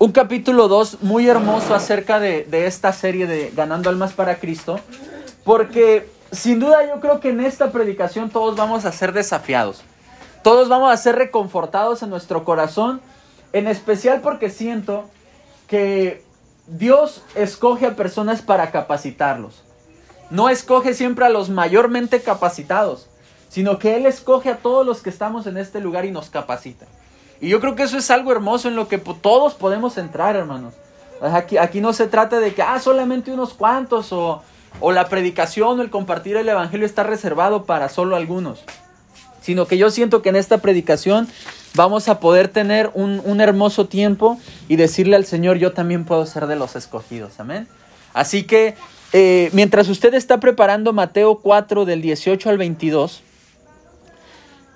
un capítulo 2 muy hermoso acerca de, de esta serie de Ganando Almas para Cristo, porque sin duda yo creo que en esta predicación todos vamos a ser desafiados, todos vamos a ser reconfortados en nuestro corazón, en especial porque siento que Dios escoge a personas para capacitarlos. No escoge siempre a los mayormente capacitados, sino que Él escoge a todos los que estamos en este lugar y nos capacita. Y yo creo que eso es algo hermoso en lo que todos podemos entrar, hermanos. Aquí, no se trata de que, ah, solamente unos cuantos o, o la predicación o el compartir el Evangelio está reservado para solo algunos. Sino que yo siento que en esta predicación vamos a poder tener un, un hermoso tiempo y decirle al Señor, yo también puedo ser de los escogidos. Amén. Así que eh, mientras usted está preparando Mateo 4 del 18 al 22,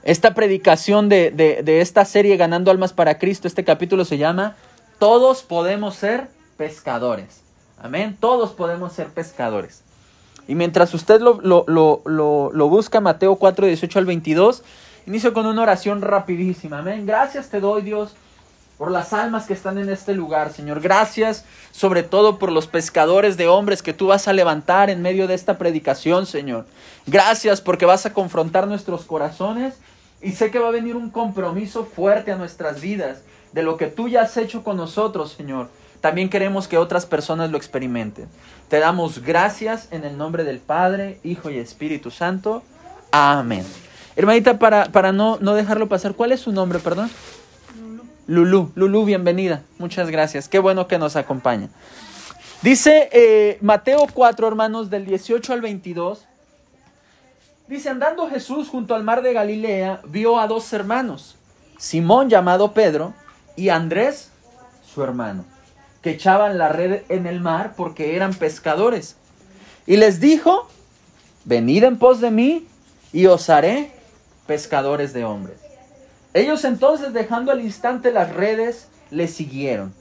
esta predicación de, de, esta serie Ganando Almas para Cristo, este capítulo se llama Todos podemos ser pescadores. Amén. Todos podemos ser pescadores. Y mientras usted lo, lo, lo, lo, busca, Mateo 4, 18 al 22, inicio con una oración rapidísima. Amén. Gracias te doy, Dios, por las almas que están en este lugar, Señor. Gracias sobre todo por los pescadores de hombres que tú vas a levantar en medio de esta predicación, Señor. Gracias porque vas a confrontar nuestros corazones y sé que va a venir un compromiso fuerte a nuestras vidas de lo que tú ya has hecho con nosotros, Señor. También queremos que otras personas lo experimenten. Te damos gracias en el nombre del Padre, Hijo y Espíritu Santo. Amén. Hermanita, para, para no, no dejarlo pasar, ¿cuál es su nombre, perdón? Lulú. Lulú, bienvenida. Muchas gracias. Qué bueno que nos acompaña. Dice eh, Mateo 4, hermanos, del 18 al 22. Dice, andando Jesús junto al mar de Galilea, vio a dos hermanos, Simón llamado Pedro y Andrés, su hermano, que echaban la red en el mar porque eran pescadores. Y les dijo, venid en pos de mí y os haré pescadores de hombres. Ellos entonces, dejando al instante las redes, le siguieron.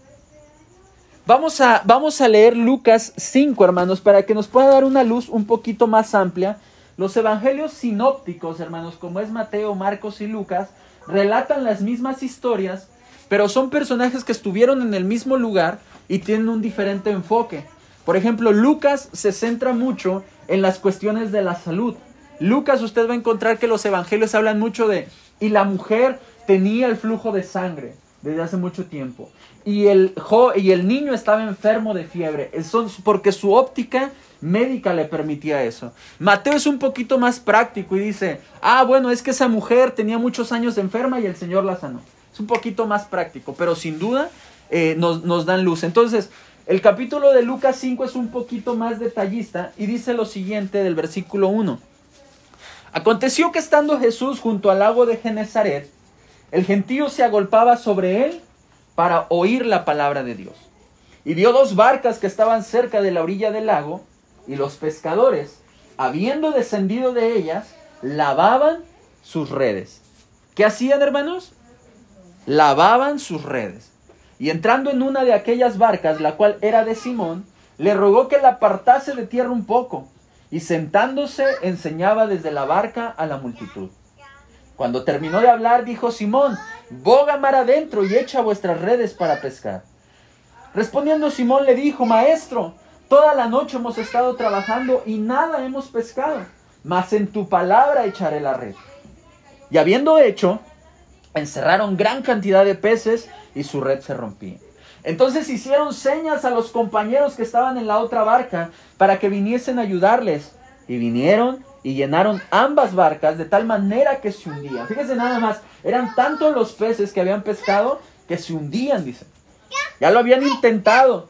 Vamos a, vamos a leer Lucas 5, hermanos, para que nos pueda dar una luz un poquito más amplia los evangelios sinópticos, hermanos, como es Mateo, Marcos y Lucas, relatan las mismas historias, pero son personajes que estuvieron en el mismo lugar y tienen un diferente enfoque. Por ejemplo, Lucas se centra mucho en las cuestiones de la salud. Lucas usted va a encontrar que los evangelios hablan mucho de, y la mujer tenía el flujo de sangre desde hace mucho tiempo. Y el, y el niño estaba enfermo de fiebre. Eso, porque su óptica médica le permitía eso. Mateo es un poquito más práctico y dice, ah, bueno, es que esa mujer tenía muchos años enferma y el Señor la sanó. Es un poquito más práctico, pero sin duda eh, nos, nos dan luz. Entonces, el capítulo de Lucas 5 es un poquito más detallista y dice lo siguiente del versículo 1. Aconteció que estando Jesús junto al lago de Genezaret, el gentío se agolpaba sobre él para oír la palabra de Dios. Y vio dos barcas que estaban cerca de la orilla del lago, y los pescadores, habiendo descendido de ellas, lavaban sus redes. ¿Qué hacían, hermanos? Lavaban sus redes. Y entrando en una de aquellas barcas, la cual era de Simón, le rogó que la apartase de tierra un poco, y sentándose enseñaba desde la barca a la multitud. Cuando terminó de hablar, dijo Simón, boga mar adentro y echa vuestras redes para pescar. Respondiendo Simón le dijo, Maestro, Toda la noche hemos estado trabajando y nada hemos pescado, mas en tu palabra echaré la red. Y habiendo hecho, encerraron gran cantidad de peces y su red se rompía. Entonces hicieron señas a los compañeros que estaban en la otra barca para que viniesen a ayudarles. Y vinieron y llenaron ambas barcas de tal manera que se hundían. Fíjense nada más, eran tantos los peces que habían pescado que se hundían, dicen. Ya lo habían intentado,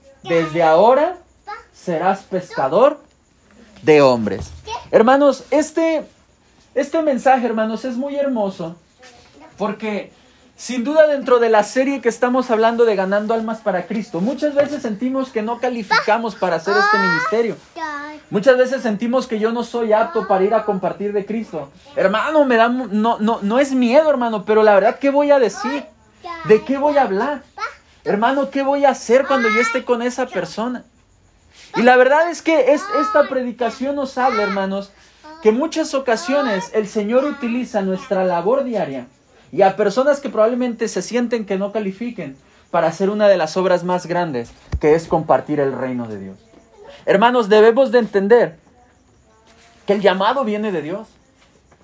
desde ahora serás pescador de hombres. Hermanos, este, este mensaje, hermanos, es muy hermoso porque sin duda dentro de la serie que estamos hablando de ganando almas para Cristo, muchas veces sentimos que no calificamos para hacer este ministerio. Muchas veces sentimos que yo no soy apto para ir a compartir de Cristo. Hermano, me da no no no es miedo, hermano, pero la verdad qué voy a decir? ¿De qué voy a hablar? Hermano, ¿qué voy a hacer cuando yo esté con esa persona? Y la verdad es que es, esta predicación nos habla, hermanos, que muchas ocasiones el Señor utiliza nuestra labor diaria y a personas que probablemente se sienten que no califiquen para hacer una de las obras más grandes, que es compartir el reino de Dios. Hermanos, debemos de entender que el llamado viene de Dios,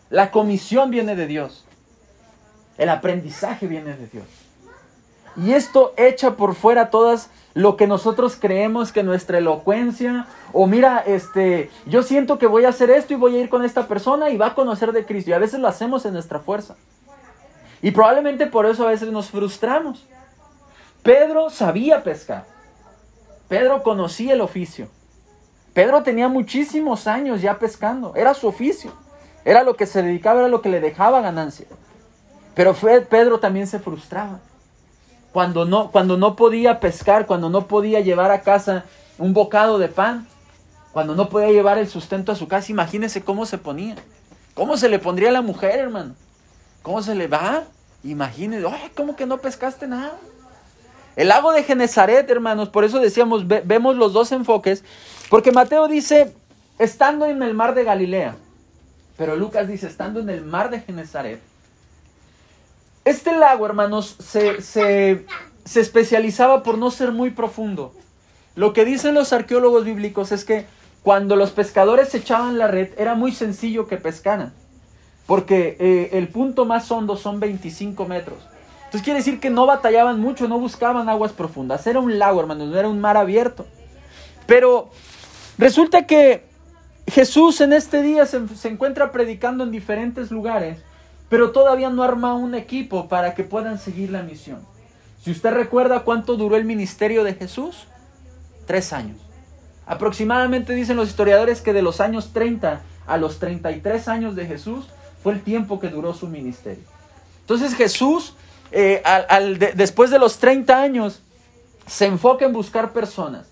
la comisión viene de Dios, el aprendizaje viene de Dios. Y esto echa por fuera todas lo que nosotros creemos que nuestra elocuencia, o mira, este, yo siento que voy a hacer esto y voy a ir con esta persona y va a conocer de Cristo. Y a veces lo hacemos en nuestra fuerza. Y probablemente por eso a veces nos frustramos. Pedro sabía pescar. Pedro conocía el oficio. Pedro tenía muchísimos años ya pescando. Era su oficio. Era lo que se dedicaba, era lo que le dejaba ganancia. Pero Pedro también se frustraba. Cuando no, cuando no podía pescar, cuando no podía llevar a casa un bocado de pan, cuando no podía llevar el sustento a su casa, imagínese cómo se ponía. ¿Cómo se le pondría a la mujer, hermano? ¿Cómo se le va? Imagínese, ay, ¿cómo que no pescaste nada? El lago de Genezaret, hermanos, por eso decíamos, vemos los dos enfoques, porque Mateo dice, estando en el mar de Galilea, pero Lucas dice, estando en el mar de Genezaret. Este lago, hermanos, se, se, se especializaba por no ser muy profundo. Lo que dicen los arqueólogos bíblicos es que cuando los pescadores echaban la red, era muy sencillo que pescaran. Porque eh, el punto más hondo son 25 metros. Entonces quiere decir que no batallaban mucho, no buscaban aguas profundas. Era un lago, hermanos, no era un mar abierto. Pero resulta que Jesús en este día se, se, encuentra predicando en diferentes lugares, pero todavía no arma un equipo para que puedan seguir la misión. Si usted recuerda cuánto duró el ministerio de Jesús, tres años. Aproximadamente dicen los historiadores que de los años 30 a los 33 años de Jesús fue el tiempo que duró su ministerio. Entonces Jesús, eh, al, después de los 30 años, se enfoca en buscar personas.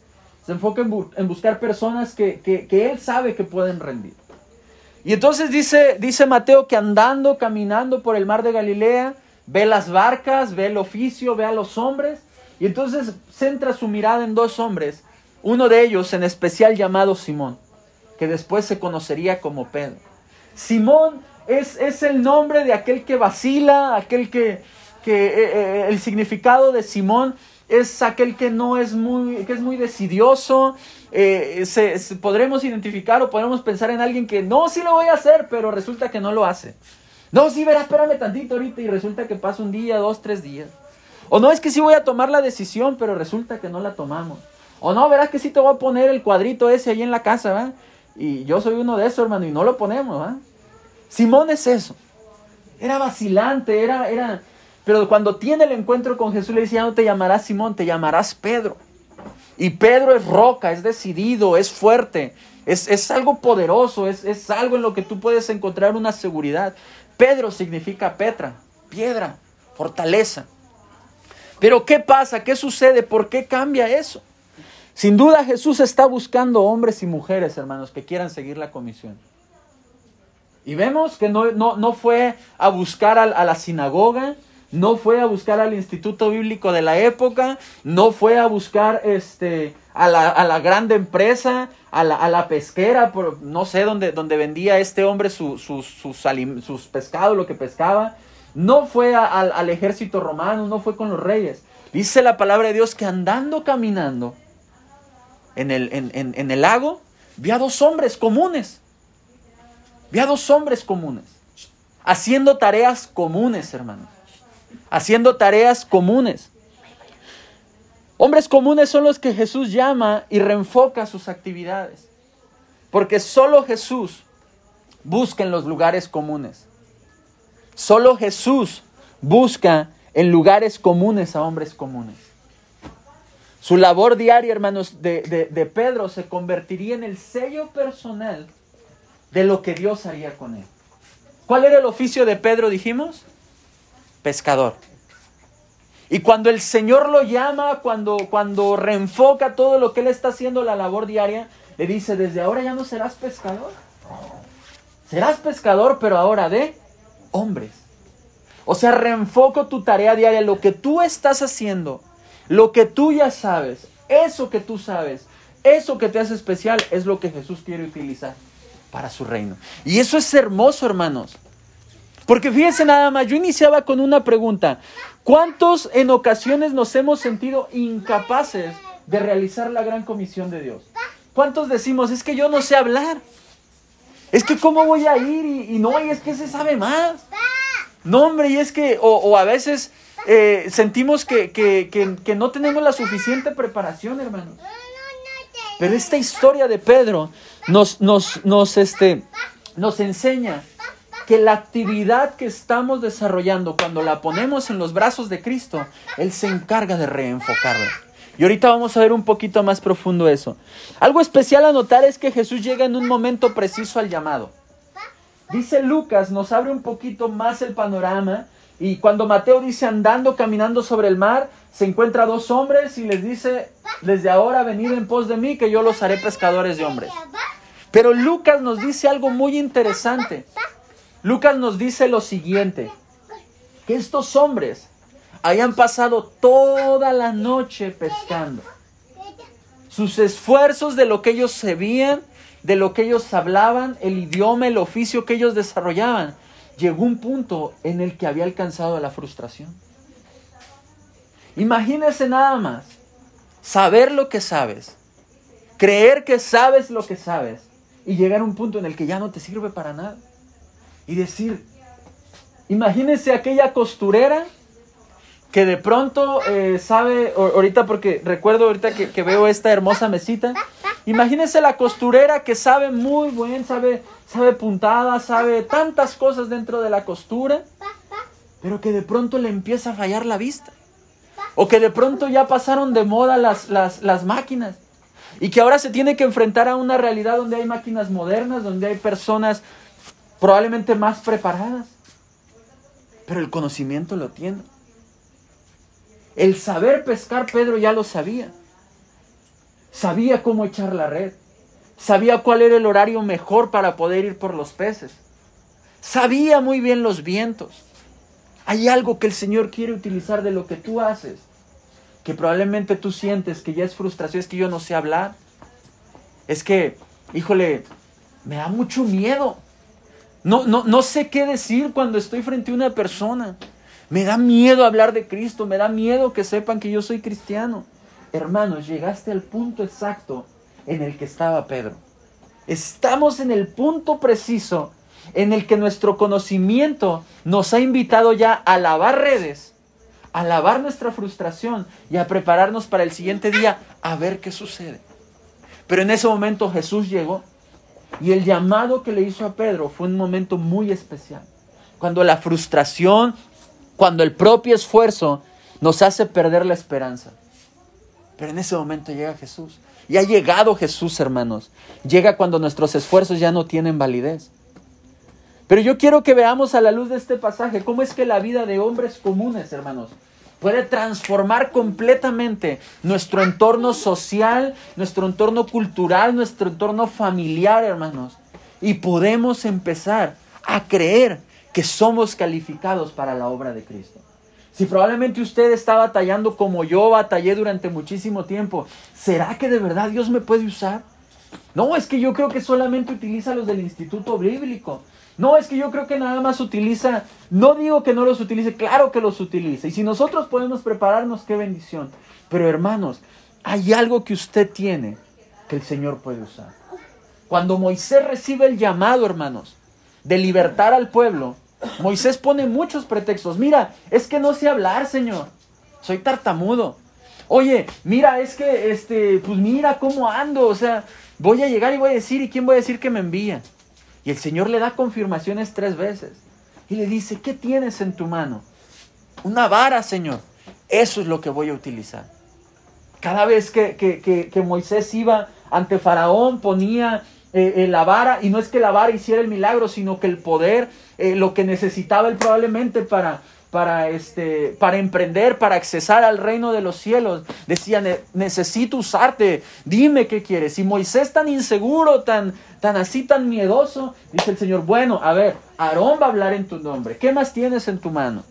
Se enfoca en, buscar personas que, que, él sabe que pueden rendir. Y entonces dice, dice Mateo que andando, caminando por el mar de Galilea, ve las barcas, ve el oficio, ve a los hombres. Y entonces centra su mirada en dos hombres. Uno de ellos en especial llamado Simón, que después se conocería como Pedro. Simón es, el nombre de aquel que vacila, aquel que, que eh, eh, el significado de Simón es aquel que no es muy, que es muy decidioso. Eh, se, podremos identificar o podremos pensar en alguien que no, sí lo voy a hacer, pero resulta que no lo hace. No, sí, verá, espérame tantito ahorita y resulta que pasa un día, dos, tres días. O no, es que sí voy a tomar la decisión, pero resulta que no la tomamos. O no, verás que sí te voy a poner el cuadrito ese ahí en la casa, ¿va? Y yo soy uno de esos, hermano, y no lo ponemos, ¿va? Simón es eso. Era vacilante, era, era. Pero cuando tiene el encuentro con Jesús, le dice: Ya no te llamarás Simón, te llamarás Pedro. Y Pedro es roca, es decidido, es fuerte, es, es algo poderoso, es, es algo en lo que tú puedes encontrar una seguridad. Pedro significa Petra, piedra, fortaleza. Pero ¿qué pasa? ¿Qué sucede? ¿Por qué cambia eso? Sin duda Jesús está buscando hombres y mujeres, hermanos, que quieran seguir la comisión. Y vemos que no, no, fue a buscar a, la sinagoga, no fue a buscar al instituto bíblico de la época, no fue a buscar este, a, la, a la grande empresa, a la, a la pesquera, por, no sé dónde, dónde vendía este hombre sus, sus, sus pescados, lo que pescaba. No fue al ejército romano, no fue con los reyes. Dice la palabra de Dios que andando caminando en el, en, en el lago, vi a dos hombres comunes Vi a dos hombres comunes, haciendo tareas comunes, hermanos. Haciendo tareas comunes. Hombres comunes son los que Jesús llama y reenfoca sus actividades. Porque solo Jesús busca en los lugares comunes. Solo Jesús busca en lugares comunes a hombres comunes. Su labor diaria, hermanos, de, de, de Pedro se convertiría en el sello personal de lo que Dios haría con él. ¿Cuál era el oficio de Pedro, dijimos? Pescador. Y cuando el Señor lo llama, cuando, cuando reenfoca todo lo que él está haciendo, la labor diaria, le dice, desde ahora ya no serás pescador. Serás pescador, pero ahora de hombres. O sea, reenfoco tu tarea diaria, lo que tú estás haciendo, lo que tú ya sabes, eso que tú sabes, eso que te hace especial es lo que Jesús quiere utilizar para su reino. Y eso es hermoso, hermanos. Porque fíjense nada más, yo iniciaba con una pregunta. ¿Cuántos en ocasiones nos hemos sentido incapaces de realizar la gran comisión de Dios? ¿Cuántos decimos, es que yo no sé hablar? Es que cómo voy a ir y, no, y es que se sabe más. No, hombre, y es que, o, a veces eh, sentimos que, que no tenemos la suficiente preparación, hermanos. Pero esta historia de Pedro nos, nos, nos, este, nos enseña que la actividad que estamos desarrollando, cuando la ponemos en los brazos de Cristo, Él se encarga de reenfocarla. Y ahorita vamos a ver un poquito más profundo eso. Algo especial a notar es que Jesús llega en un momento preciso al llamado. Dice Lucas, nos abre un poquito más el panorama. Y cuando Mateo dice andando, caminando sobre el mar, se encuentra dos hombres y les dice, desde ahora venid en pos de mí, que yo los haré pescadores de hombres. Pero Lucas nos dice algo muy interesante. Lucas nos dice lo siguiente, que estos hombres hayan pasado toda la noche pescando. Sus esfuerzos de lo que ellos sabían, de lo que ellos hablaban, el idioma, el oficio que ellos desarrollaban, llegó un punto en el que había alcanzado la frustración. Imagínese nada más, saber lo que sabes, creer que sabes lo que sabes y llegar a un punto en el que ya no te sirve para nada y decir, imagínense aquella costurera que de pronto eh, sabe, ahorita porque recuerdo ahorita que, veo esta hermosa mesita, imagínense la costurera que sabe muy bien, sabe, sabe puntada, sabe tantas cosas dentro de la costura, pero que de pronto le empieza a fallar la vista. O que de pronto ya pasaron de moda las, las, las máquinas. Y que ahora se tiene que enfrentar a una realidad donde hay máquinas modernas, donde hay personas probablemente más preparadas, pero el conocimiento lo tiene. El saber pescar, Pedro ya lo sabía. Sabía cómo echar la red. Sabía cuál era el horario mejor para poder ir por los peces. Sabía muy bien los vientos. Hay algo que el Señor quiere utilizar de lo que tú haces, que probablemente tú sientes que ya es frustración, es que yo no sé hablar. Es que, híjole, me da mucho miedo. No, no, no sé qué decir cuando estoy frente a una persona. Me da miedo hablar de Cristo, me da miedo que sepan que yo soy cristiano. Hermanos, llegaste al punto exacto en el que estaba Pedro. Estamos en el punto preciso en el que nuestro conocimiento nos ha invitado ya a lavar redes, a lavar nuestra frustración y a prepararnos para el siguiente día a ver qué sucede. Pero en ese momento Jesús llegó y el llamado que le hizo a Pedro fue un momento muy especial. Cuando la frustración, cuando el propio esfuerzo nos hace perder la esperanza. Pero en ese momento llega Jesús. Y ha llegado Jesús, hermanos. Llega cuando nuestros esfuerzos ya no tienen validez. Pero yo quiero que veamos a la luz de este pasaje cómo es que la vida de hombres comunes, hermanos, puede transformar completamente nuestro entorno social, nuestro entorno cultural, nuestro entorno familiar, hermanos. Y podemos empezar a creer que somos calificados para la obra de Cristo. Si probablemente usted está batallando como yo batallé durante muchísimo tiempo, ¿será que de verdad Dios me puede usar? No, es que yo creo que solamente utiliza los del Instituto Bíblico. No, es que yo creo que nada más utiliza, no digo que no los utilice, claro que los utiliza. Y si nosotros podemos prepararnos, qué bendición. Pero hermanos, hay algo que usted tiene que el Señor puede usar. Cuando Moisés recibe el llamado, hermanos, de libertar al pueblo, Moisés pone muchos pretextos. Mira, es que no sé hablar, Señor. Soy tartamudo. Oye, mira, es que, este, pues mira cómo ando. O sea, voy a llegar y voy a decir, ¿y quién voy a decir que me envía? Y el Señor le da confirmaciones tres veces. Y le dice, ¿qué tienes en tu mano? Una vara, Señor. Eso es lo que voy a utilizar. Cada vez que, Moisés iba ante Faraón, ponía eh, eh, la vara, y no es que la vara hiciera el milagro, sino que el poder, eh, lo que necesitaba él probablemente para, para, este, para emprender, para accesar al reino de los cielos. Decía, necesito usarte, dime qué quieres. Y Moisés tan inseguro, tan, tan así, tan miedoso, dice el Señor, bueno, a ver, Aarón va a hablar en tu nombre. ¿Qué más tienes en tu mano?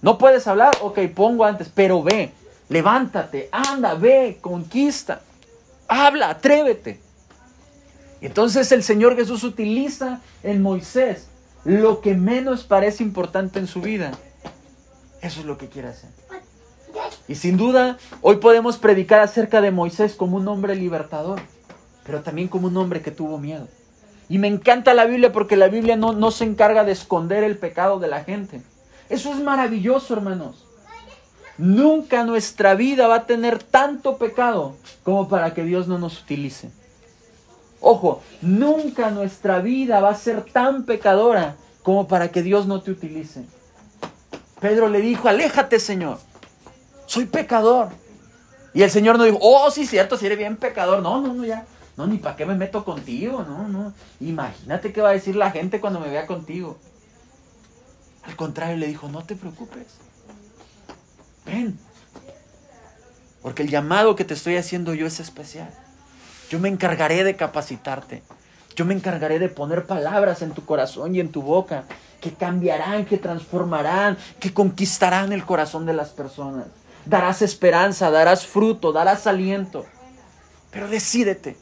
¿No puedes hablar? Ok, pongo antes, pero ve, levántate, anda, ve, conquista, habla, atrévete. Entonces el Señor Jesús utiliza en Moisés lo que menos parece importante en su vida. Eso es lo que quiere hacer. Y sin duda, hoy podemos predicar acerca de Moisés como un hombre libertador, pero también como un hombre que tuvo miedo. Y me encanta la Biblia porque la Biblia no, no se encarga de esconder el pecado de la gente. Eso es maravilloso, hermanos. Nunca nuestra vida va a tener tanto pecado como para que Dios no nos utilice. Ojo, nunca nuestra vida va a ser tan pecadora como para que Dios no te utilice. Pedro le dijo, aléjate Señor, soy pecador. Y el Señor no dijo, oh, sí, cierto, si eres bien pecador. No, no, no, ya. No, ni para qué me meto contigo, no, no. Imagínate qué va a decir la gente cuando me vea contigo. Al contrario, le dijo, no te preocupes. Ven. Porque el llamado que te estoy haciendo yo es especial. Yo me encargaré de capacitarte. Yo me encargaré de poner palabras en tu corazón y en tu boca que cambiarán, que transformarán, que conquistarán el corazón de las personas. Darás esperanza, darás fruto, darás aliento. Pero decídete.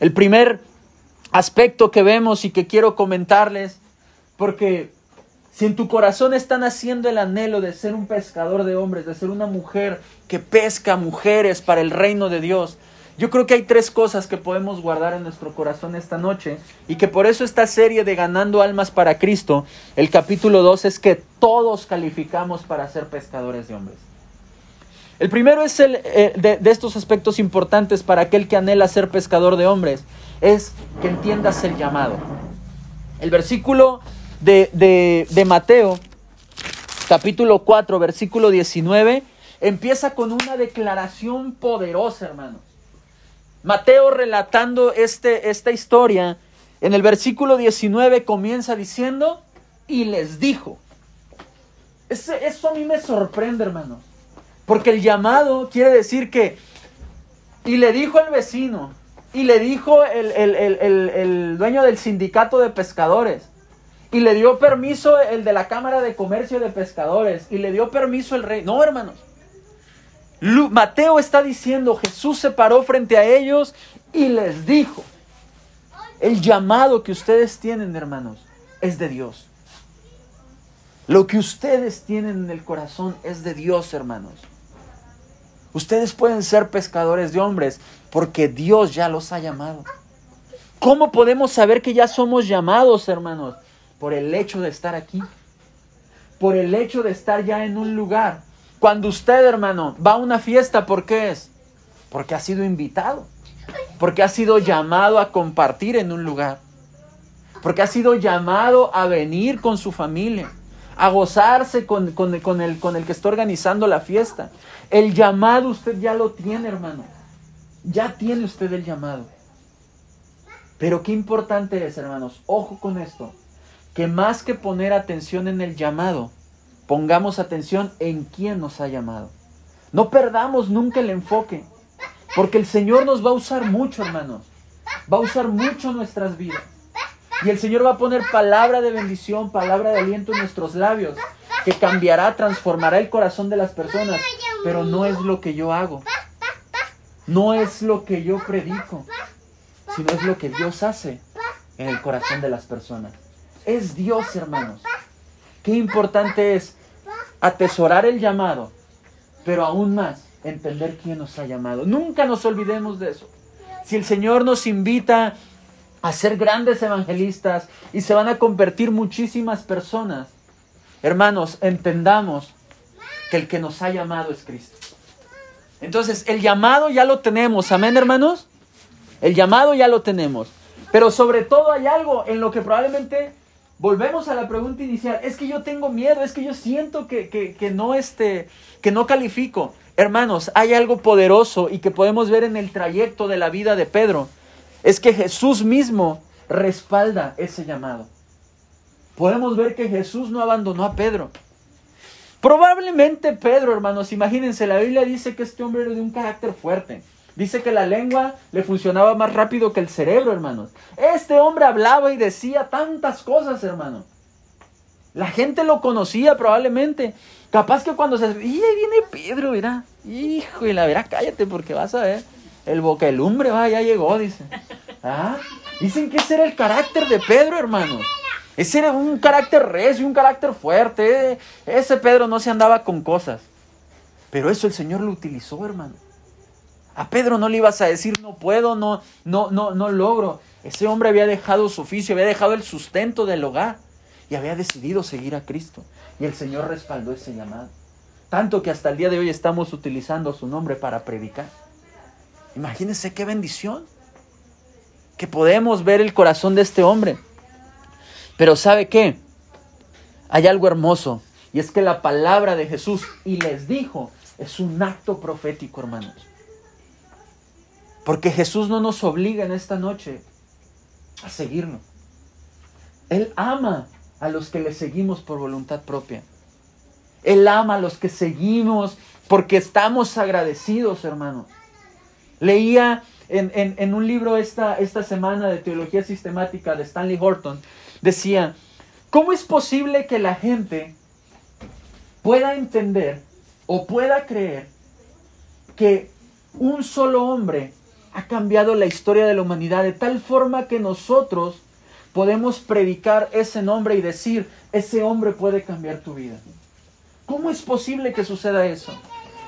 El primer aspecto que vemos y que quiero comentarles, porque si en tu corazón están haciendo el anhelo de ser un pescador de hombres, de ser una mujer que pesca mujeres para el reino de Dios, yo creo que hay tres cosas que podemos guardar en nuestro corazón esta noche y que por eso esta serie de Ganando Almas para Cristo, el capítulo 2 es que todos calificamos para ser pescadores de hombres. El primero es el, eh, de, estos aspectos importantes para aquel que anhela ser pescador de hombres, es que entiendas el llamado. El versículo de, de Mateo, capítulo 4, versículo 19, empieza con una declaración poderosa, hermanos. Mateo relatando este, esta historia, en el versículo 19 comienza diciendo, y les dijo. eso a mí me sorprende, hermano. Porque el llamado quiere decir que, y le dijo el vecino, y le dijo el, el, dueño del sindicato de pescadores, y le dio permiso el de la Cámara de Comercio de Pescadores, y le dio permiso el rey. No, hermanos. Mateo está diciendo, Jesús se paró frente a ellos y les dijo, el llamado que ustedes tienen, hermanos, es de Dios. Lo que ustedes tienen en el corazón es de Dios, hermanos. Ustedes pueden ser pescadores de hombres porque Dios ya los ha llamado. ¿Cómo podemos saber que ya somos llamados, hermanos? Por el hecho de estar aquí. Por el hecho de estar ya en un lugar cuando usted, hermano, va a una fiesta, ¿por qué es? Porque ha sido invitado. Porque ha sido llamado a compartir en un lugar. Porque ha sido llamado a venir con su familia. A gozarse con, el, con el que está organizando la fiesta. El llamado usted ya lo tiene, hermano. Ya tiene usted el llamado. Pero qué importante es, hermanos, ojo con esto, que más que poner atención en el llamado, Pongamos atención en quién nos ha llamado. No perdamos nunca el enfoque, porque el Señor nos va a usar mucho, hermanos. Va a usar mucho nuestras vidas. Y el Señor va a poner palabra de bendición, palabra de aliento en nuestros labios, que cambiará, transformará el corazón de las personas. Pero no es lo que yo hago. No es lo que yo predico, sino es lo que Dios hace en el corazón de las personas. Es Dios, hermanos. Qué importante es atesorar el llamado, pero aún más entender quién nos ha llamado. Nunca nos olvidemos de eso. Si el Señor nos invita a ser grandes evangelistas y se van a convertir muchísimas personas, hermanos, entendamos que el que nos ha llamado es Cristo. Entonces, el llamado ya lo tenemos, amén hermanos. El llamado ya lo tenemos. Pero sobre todo hay algo en lo que probablemente Volvemos a la pregunta inicial. Es que yo tengo miedo, es que yo siento que, no, este, que no califico. Hermanos, hay algo poderoso y que podemos ver en el trayecto de la vida de Pedro. Es que Jesús mismo respalda ese llamado. podemos ver que Jesús no abandonó a Pedro. Probablemente Pedro, hermanos, imagínense, la Biblia dice que este hombre era de un carácter fuerte. Dice que la lengua le funcionaba más rápido que el cerebro, hermanos. Este hombre hablaba y decía tantas cosas, hermano. La gente lo conocía probablemente. Capaz que cuando se... Y ahí viene Pedro, mira. Hijo, y la verá, cállate porque vas a ver. El boca lumbre, va, ya llegó, dice. ¿Ah? Dicen que ese era el carácter de Pedro, hermanos. Ese era un carácter recio, un carácter fuerte. Ese Pedro no se andaba con cosas. Pero eso el Señor lo utilizó, hermano. A Pedro no le ibas a decir no puedo, no, no, no, no logro. Ese hombre había dejado su oficio, había dejado el sustento del hogar y había decidido seguir a Cristo. Y el Señor respaldó ese llamado. Tanto que hasta el día de hoy estamos utilizando su nombre para predicar. Imagínense qué bendición. Que podemos ver el corazón de este hombre. Pero ¿sabe qué? Hay algo hermoso y es que la palabra de Jesús y les dijo es un acto profético, hermanos. Porque Jesús no nos obliga en esta noche a seguirlo. Él ama a los que le seguimos por voluntad propia. Él ama a los que seguimos porque estamos agradecidos, hermanos. Leía en, en, un libro esta, esta semana de Teología Sistemática de Stanley Horton decía, ¿cómo es posible que la gente pueda entender o pueda creer que un solo hombre ha cambiado la historia de la humanidad de tal forma que nosotros podemos predicar ese nombre y decir, ese hombre puede cambiar tu vida? ¿Cómo es posible que suceda eso?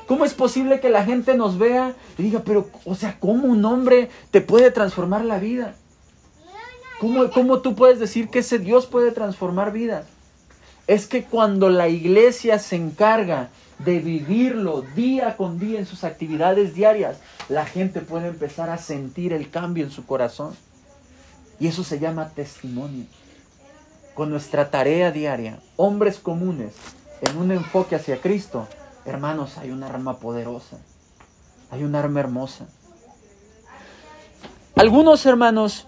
¿Cómo es posible que la gente nos vea y diga, pero, o sea, ¿cómo un hombre te puede transformar la vida? ¿Cómo, tú puedes decir que ese Dios puede transformar vidas? Es que cuando la iglesia se encarga de vivirlo día con día en sus actividades diarias, la gente puede empezar a sentir el cambio en su corazón. Y eso se llama testimonio. Con nuestra tarea diaria, hombres comunes, en un enfoque hacia Cristo, hermanos, hay un arma poderosa, hay un arma hermosa. Algunos hermanos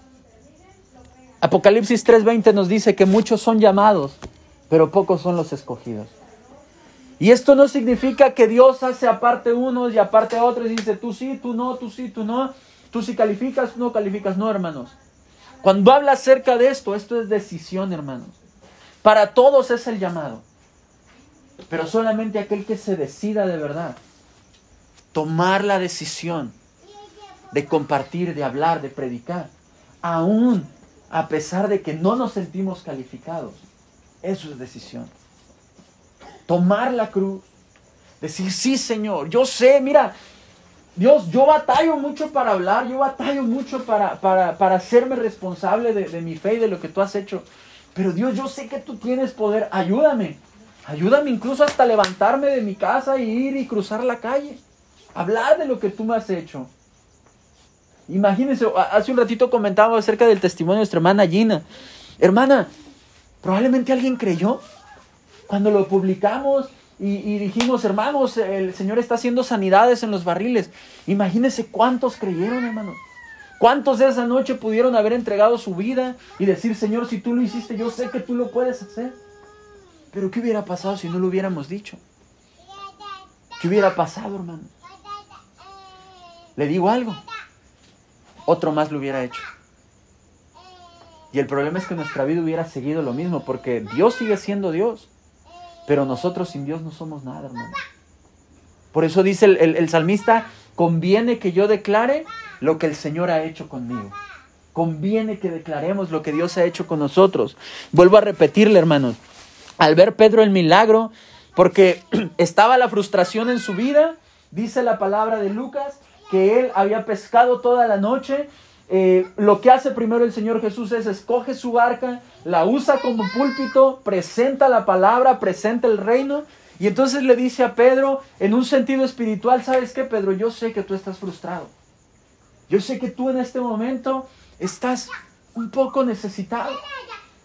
Apocalipsis 3:20 nos dice que muchos son llamados, pero pocos son los escogidos. Y esto no significa que Dios hace aparte unos y aparte a otros y dice, tú sí, tú no, tú sí, tú no, tú sí calificas, no calificas, no, hermanos. Cuando habla acerca de esto, esto es decisión, hermanos. Para todos es el llamado, pero solamente aquel que se decida de verdad tomar la decisión de compartir, de hablar, de predicar, aún a pesar de que no nos sentimos calificados. Eso es decisión. Tomar la cruz. Decir, sí, Señor, yo sé, mira, Dios, yo batallo mucho para hablar, yo batallo mucho para, para, hacerme responsable de, de mi fe y de lo que tú has hecho. Pero Dios, yo sé que tú tienes poder, ayúdame. Ayúdame incluso hasta levantarme de mi casa y ir y cruzar la calle. Hablar de lo que tú me has hecho. Imagínense, hace un ratito comentábamos acerca del testimonio de nuestra hermana Gina. Hermana, probablemente alguien creyó cuando lo publicamos y, dijimos, hermanos, el Señor está haciendo sanidades en los barriles. Imagínense cuántos creyeron, hermanos. ¿Cuántos de esa noche pudieron haber entregado su vida y decir, Señor, si tú lo hiciste, yo sé que tú lo puedes hacer? Pero ¿qué hubiera pasado si no lo hubiéramos dicho? ¿Qué hubiera pasado, hermano? Le digo algo otro más lo hubiera hecho. Y el problema es que nuestra vida hubiera seguido lo mismo, porque Dios sigue siendo Dios, pero nosotros sin Dios no somos nada, hermano. Por eso dice el, salmista, conviene que yo declare lo que el Señor ha hecho conmigo. Conviene que declaremos lo que Dios ha hecho con nosotros. Vuelvo a repetirle, hermanos, al ver Pedro el milagro, porque estaba la frustración en su vida, dice la palabra de Lucas, que él había pescado toda la noche. Eh, lo que hace primero el Señor Jesús es escoge su barca, la usa como púlpito, presenta la palabra, presenta el reino. Y entonces le dice a Pedro, en un sentido espiritual, ¿sabes qué, Pedro? Yo sé que tú estás frustrado. Yo sé que tú en este momento estás un poco necesitado.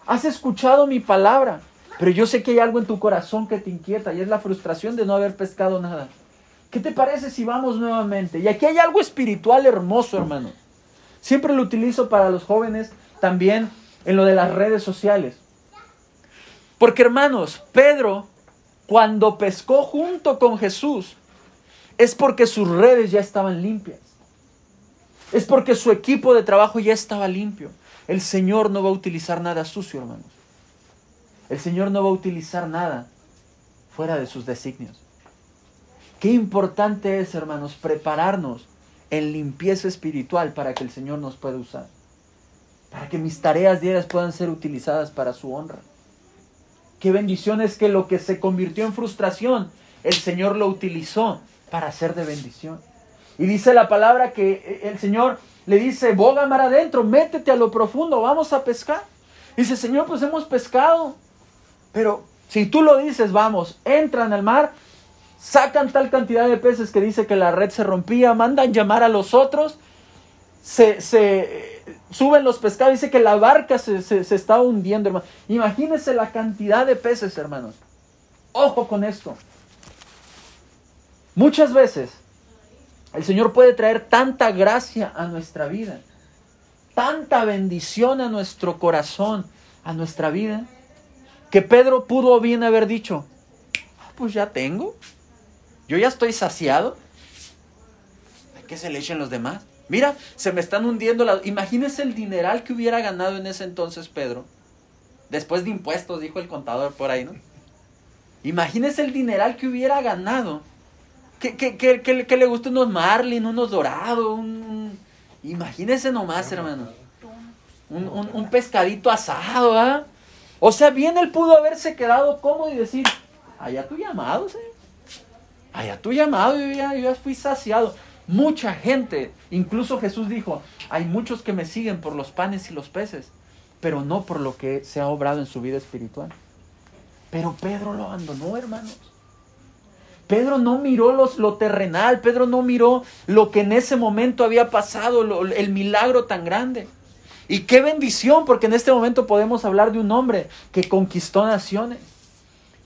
Has escuchado mi palabra, pero yo sé que hay algo en tu corazón que te inquieta y es la frustración de no haber pescado nada. ¿Qué te parece si vamos nuevamente? Y aquí hay algo espiritual hermoso, hermano. Siempre lo utilizo para los jóvenes también en lo de las redes sociales. Porque hermanos, Pedro, cuando pescó junto con Jesús, es porque sus redes ya estaban limpias. Es porque su equipo de trabajo ya estaba limpio. El Señor no va a utilizar nada sucio, hermanos. El Señor no va a utilizar nada fuera de sus designios. Qué importante es, hermanos, prepararnos en limpieza espiritual para que el Señor nos pueda usar. Para que mis tareas diarias puedan ser utilizadas para su honra. Qué bendición es que lo que se convirtió en frustración, el Señor lo utilizó para ser de bendición. Y dice la palabra que el Señor le dice, boga mar adentro, métete a lo profundo, vamos a pescar. Dice, Señor, pues hemos pescado. Pero si tú lo dices, vamos, entran al mar, sacan tal cantidad de peces que dice que la red se rompía, mandan llamar a los otros, se, se suben los pescados, dice que la barca se, se, se está hundiendo, hermano. Imagínense la cantidad de peces, hermanos. Ojo con esto. Muchas veces el Señor puede traer tanta gracia a nuestra vida, tanta bendición a nuestro corazón, a nuestra vida, que Pedro pudo bien haber dicho, ah, pues ya tengo, yo ya estoy saciado, ¿a qué se le echen los demás? Mira, se me están hundiendo las... Imagínese el dineral que hubiera ganado en ese entonces Pedro. Después de impuestos, dijo el contador por ahí, ¿no? Imagínese el dineral que hubiera ganado. Que, que, que, que le gustan unos marlin, unos dorados, un... Imagínese nomás, hermano. Un, un, un pescadito asado, ¿ah? O sea, bien él pudo haberse quedado cómodo y decir, allá tu llamado, Señor. Allá tu llamado, yo ya, ya fui saciado. Mucha gente, incluso Jesús dijo, hay muchos que me siguen por los panes y los peces, pero no por lo que se ha obrado en su vida espiritual. Pero Pedro lo abandonó, hermanos. Pedro no miró los, lo terrenal, Pedro no miró lo que en ese momento había pasado, el milagro tan grande. Y qué bendición, porque en este momento podemos hablar de un hombre que conquistó naciones,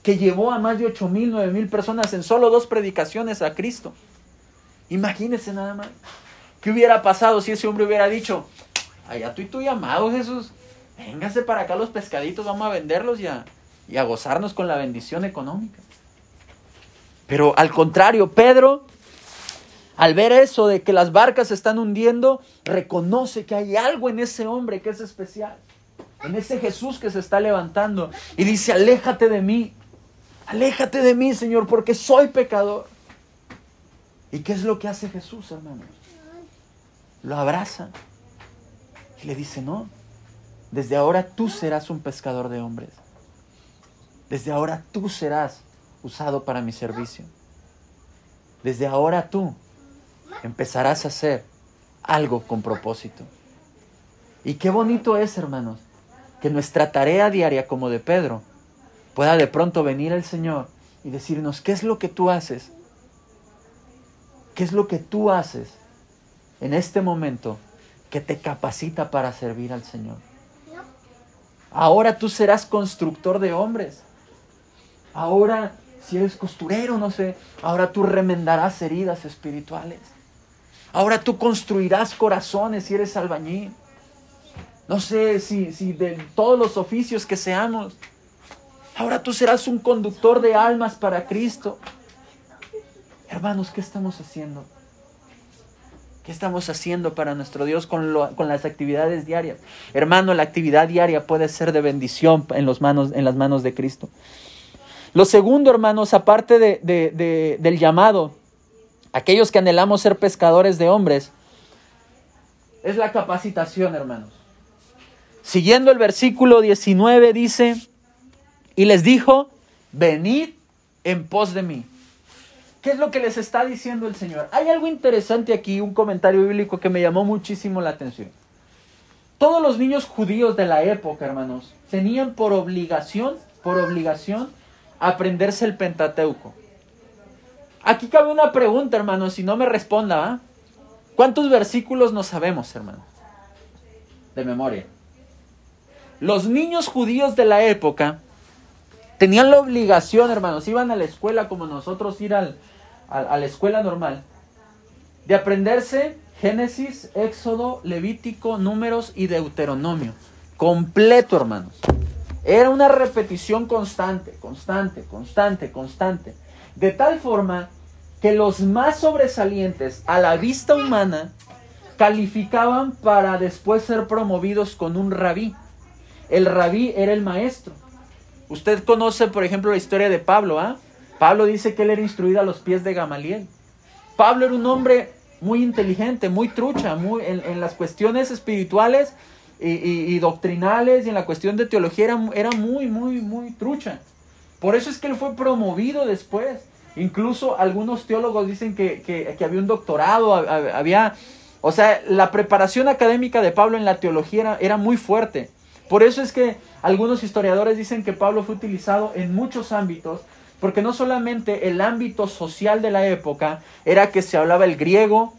que llevó a más de ocho mil, nueve mil personas en solo dos predicaciones a Cristo. Imagínense nada más. ¿Qué hubiera pasado si ese hombre hubiera dicho, allá tú y tu llamado, Jesús, véngase para acá los pescaditos, vamos a venderlos y a, y a gozarnos con la bendición económica? Pero al contrario, Pedro al ver eso de que las barcas se están hundiendo, reconoce que hay algo en ese hombre que es especial, en ese Jesús que se está levantando y dice, aléjate de mí, aléjate de mí, Señor, porque soy pecador. ¿Y qué es lo que hace Jesús, hermanos? Lo abraza y le dice, no, desde ahora tú serás un pescador de hombres. Desde ahora tú serás usado para mi servicio. Desde ahora tú empezarás a hacer algo con propósito. Y qué bonito es, hermanos, que nuestra tarea diaria como de Pedro pueda de pronto venir el Señor y decirnos, ¿qué es lo que tú haces? ¿Qué es lo que tú haces en este momento que te capacita para servir al Señor? Ahora tú serás constructor de hombres. Ahora, si eres costurero, no sé, ahora tú remendarás heridas espirituales. Ahora tú construirás corazones si eres albañil. No sé si, si de todos los oficios que seamos. Ahora tú serás un conductor de almas para Cristo. Hermanos, ¿qué estamos haciendo? ¿Qué estamos haciendo para nuestro Dios con, con, las actividades diarias? Hermano, la actividad diaria puede ser de bendición en, los manos, en las manos de Cristo. Lo segundo, hermanos, aparte de, de, del llamado, aquellos que anhelamos ser pescadores de hombres, es la capacitación, hermanos. Siguiendo el versículo 19 dice, y les dijo, venid en pos de mí. ¿Qué es lo que les está diciendo el Señor? Hay algo interesante aquí, un comentario bíblico que me llamó muchísimo la atención. Todos los niños judíos de la época, hermanos, tenían por obligación, por obligación, aprenderse el Pentateuco. Aquí cabe una pregunta, hermano, si no me responda, ¿cuántos versículos no sabemos, hermano? De memoria. Los niños judíos de la época tenían la obligación, hermanos, iban a la escuela como nosotros ir al, a la escuela normal, de aprenderse Génesis, Éxodo, Levítico, Números y Deuteronomio. Completo, hermanos. Era una repetición constante, constante, constante, constante. De tal forma que los más sobresalientes a la vista humana calificaban para después ser promovidos con un rabí. El rabí era el maestro. Usted conoce, por ejemplo, la historia de Pablo. ¿ah? Pablo dice que él era instruido a los pies de Gamaliel. Pablo era un hombre muy inteligente, muy trucha, muy, en, las cuestiones espirituales y, doctrinales y en la cuestión de teología era, era muy, muy, muy trucha. Por eso es que él fue promovido después. Incluso algunos teólogos dicen que, que había un doctorado, había o sea, la preparación académica de Pablo en la teología era, muy fuerte. Por eso es que algunos historiadores dicen que Pablo fue utilizado en muchos ámbitos, porque no solamente el ámbito social de la época era que se hablaba el griego,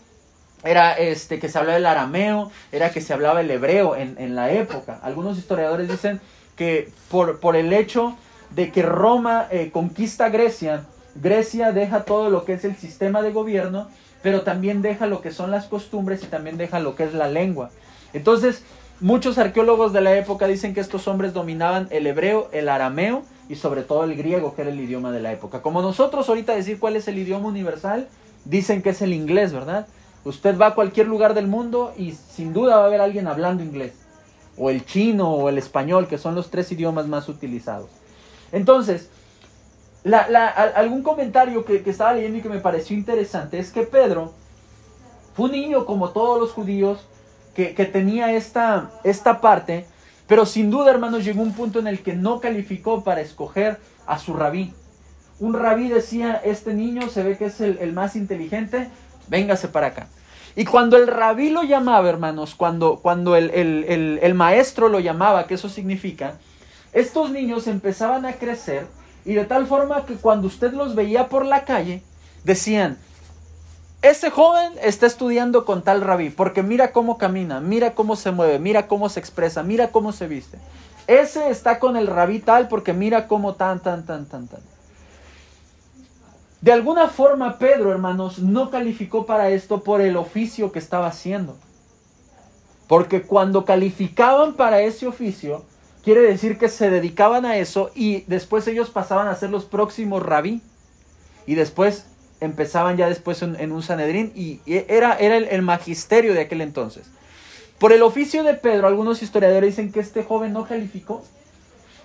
era este, que se hablaba el arameo, era que se hablaba el hebreo en, la época. Algunos historiadores dicen que por, por el hecho de que Roma eh, conquista Grecia, Grecia deja todo lo que es el sistema de gobierno pero también deja lo que son las costumbres y también deja lo que es la lengua. Entonces, muchos arqueólogos de la época dicen que estos hombres dominaban el hebreo, el arameo y sobre todo el griego, que era el idioma de la época. Como nosotros ahorita decir cuál es el idioma universal, dicen que es el inglés, ¿verdad? Usted va a cualquier lugar del mundo y sin duda va a haber alguien hablando inglés, o el chino o el español, que son los tres idiomas más utilizados. Entonces, algún comentario que, estaba leyendo y que me pareció interesante es que Pedro fue un niño como todos los judíos que, tenía esta, esta parte, pero sin duda, hermanos, llegó un punto en el que no calificó para escoger a su rabí. Un rabí decía, este niño se ve que es el, más inteligente, véngase para acá. Y cuando el rabí lo llamaba, hermanos, cuando, cuando el, el maestro lo llamaba, que eso significa, estos niños empezaban a crecer y de tal forma que cuando usted los veía por la calle, decían, ese joven está estudiando con tal rabí, porque mira cómo camina, mira cómo se mueve, mira cómo se expresa, mira cómo se viste. Ese está con el rabí tal porque mira cómo tan, tan, tan, tan, tan. De alguna forma Pedro, hermanos, no calificó para esto por el oficio que estaba haciendo. Porque cuando calificaban para ese oficio, Quiere decir que se dedicaban a eso y después ellos pasaban a ser los próximos rabí. Y después empezaban ya después en, un Sanedrín y era, era el, magisterio de aquel entonces. Por el oficio de Pedro, algunos historiadores dicen que este joven no calificó.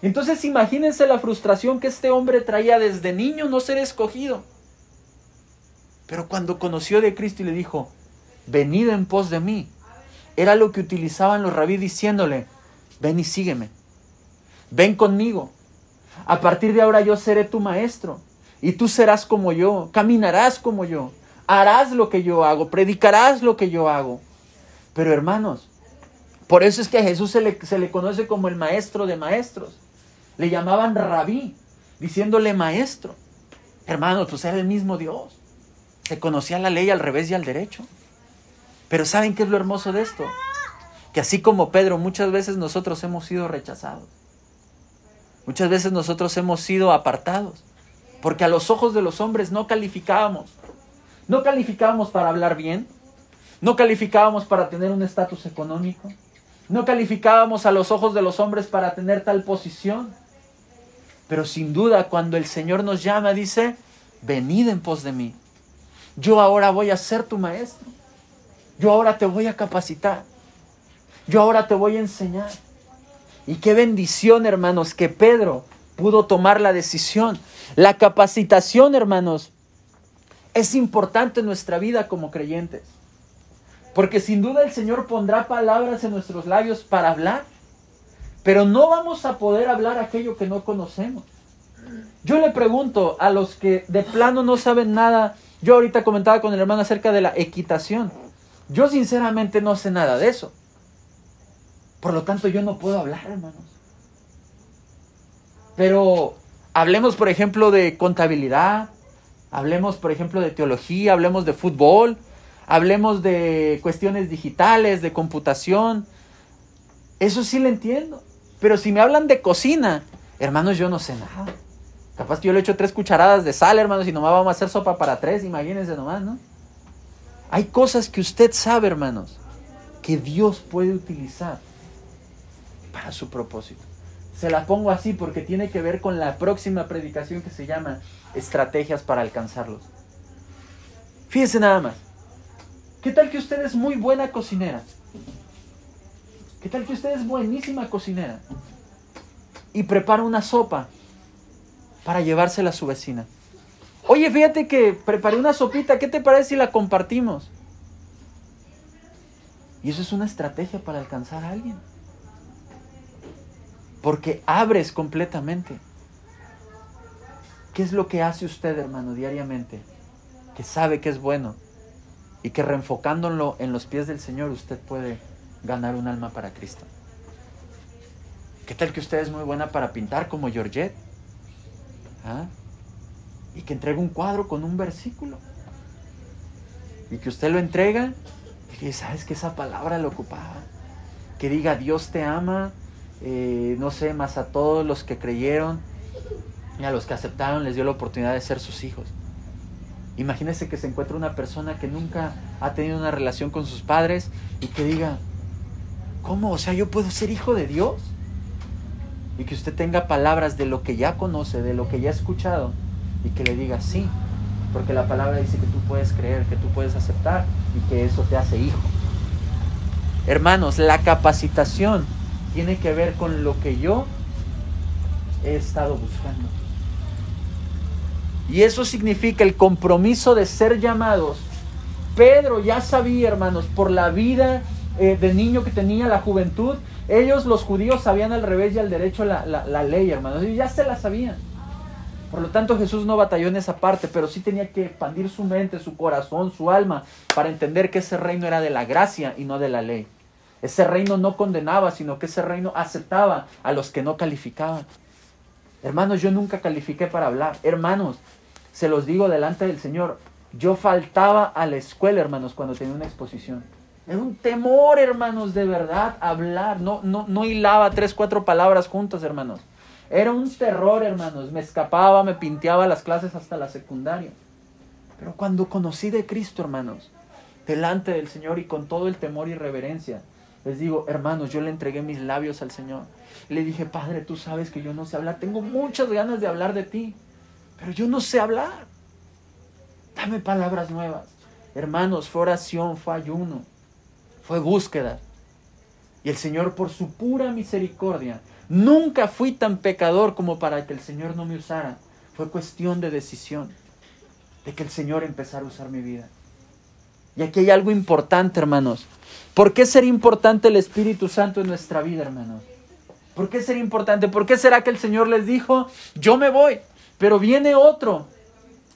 Entonces imagínense la frustración que este hombre traía desde niño no ser escogido. Pero cuando conoció de Cristo y le dijo, venid en pos de mí, era lo que utilizaban los rabí diciéndole, ven y sígueme ven conmigo. A partir de ahora yo seré tu maestro y tú serás como yo, caminarás como yo, harás lo que yo hago, predicarás lo que yo hago. Pero hermanos, por eso es que a Jesús se le, se le conoce como el maestro de maestros. Le llamaban rabí, diciéndole maestro. Hermanos, pues era el mismo Dios. Se conocía la ley al revés y al derecho. Pero ¿saben qué es lo hermoso de esto? Que así como Pedro, muchas veces nosotros hemos sido rechazados. Muchas veces nosotros hemos sido apartados porque a los ojos de los hombres no calificábamos. No calificábamos para hablar bien, no calificábamos para tener un estatus económico, no calificábamos a los ojos de los hombres para tener tal posición. Pero sin duda cuando el Señor nos llama dice, venid en pos de mí. Yo ahora voy a ser tu maestro. Yo ahora te voy a capacitar. Yo ahora te voy a enseñar. Y qué bendición, hermanos, que Pedro pudo tomar la decisión. La capacitación, hermanos, es importante en nuestra vida como creyentes. Porque sin duda el Señor pondrá palabras en nuestros labios para hablar. Pero no vamos a poder hablar aquello que no conocemos. Yo le pregunto a los que de plano no saben nada. Yo ahorita comentaba con el hermano acerca de la equitación. Yo sinceramente no sé nada de eso. Por lo tanto, yo no puedo hablar, hermanos. Pero hablemos, por ejemplo, de contabilidad, hablemos, por ejemplo, de teología, hablemos de fútbol, hablemos de cuestiones digitales, de computación. Eso sí lo entiendo. Pero si me hablan de cocina, hermanos, yo no sé nada. Capaz que yo le echo tres cucharadas de sal, hermanos, y nomás vamos a hacer sopa para tres, imagínense nomás, ¿no? Hay cosas que usted sabe, hermanos, que Dios puede utilizar para su propósito. Se la pongo así porque tiene que ver con la próxima predicación que se llama Estrategias para alcanzarlos. Fíjense nada más. ¿Qué tal que usted es muy buena cocinera? ¿Qué tal que usted es buenísima cocinera? Y prepara una sopa para llevársela a su vecina. Oye, fíjate que preparé una sopita, ¿qué te parece si la compartimos? Y eso es una estrategia para alcanzar a alguien. Porque abres completamente. ¿Qué es lo que hace usted, hermano, diariamente? Que sabe que es bueno y que reenfocándolo en los pies del Señor usted puede ganar un alma para Cristo. ¿Qué tal que usted es muy buena para pintar como Georgette? ¿Ah? Y que entrega un cuadro con un versículo. Y que usted lo entrega y que sabes que esa palabra lo ocupaba. Que diga Dios te ama, eh, no sé, más a todos los que creyeron y a los que aceptaron les dio la oportunidad de ser sus hijos. Imagínese que se encuentra una persona que nunca ha tenido una relación con sus padres y que diga, ¿cómo? O sea, yo puedo ser hijo de Dios. Y que usted tenga palabras de lo que ya conoce, de lo que ya ha escuchado, y que le diga sí, porque la palabra dice que tú puedes creer, que tú puedes aceptar y que eso te hace hijo. Hermanos, la capacitación tiene que ver con lo que yo he estado buscando. Y eso significa el compromiso de ser llamados. Pedro ya sabía, hermanos, por la vida eh, de niño que tenía, la juventud, ellos los judíos sabían al revés y al derecho la, la ley, hermanos, y ya se la sabían. Por lo tanto, Jesús no batalló en esa parte, pero sí tenía que expandir su mente, su corazón, su alma, para entender que ese reino era de la gracia y no de la ley. Ese reino no condenaba, sino que ese reino aceptaba a los que no calificaban. Hermanos, yo nunca califiqué para hablar. Hermanos, se los digo delante del Señor, yo faltaba a la escuela, hermanos, cuando tenía una exposición. Era un temor, hermanos, de verdad, hablar. No, no, no hilaba tres, cuatro palabras juntas, hermanos. Era un terror, hermanos. Me escapaba, me pinteaba las clases hasta la secundaria. Pero cuando conocí de Cristo, hermanos, delante del Señor y con todo el temor y reverencia, les digo, hermanos, yo le entregué mis labios al Señor. Le dije, Padre, tú sabes que yo no sé hablar. Tengo muchas ganas de hablar de ti. Pero yo no sé hablar. Dame palabras nuevas. Hermanos, fue oración, fue ayuno, fue búsqueda. Y el Señor, por su pura misericordia, nunca fui tan pecador como para que el Señor no me usara. Fue cuestión de decisión, de que el Señor empezara a usar mi vida. Y aquí hay algo importante, hermanos. ¿Por qué ser importante el Espíritu Santo en nuestra vida, hermanos? ¿Por qué ser importante? ¿Por qué será que el Señor les dijo, yo me voy? Pero viene otro,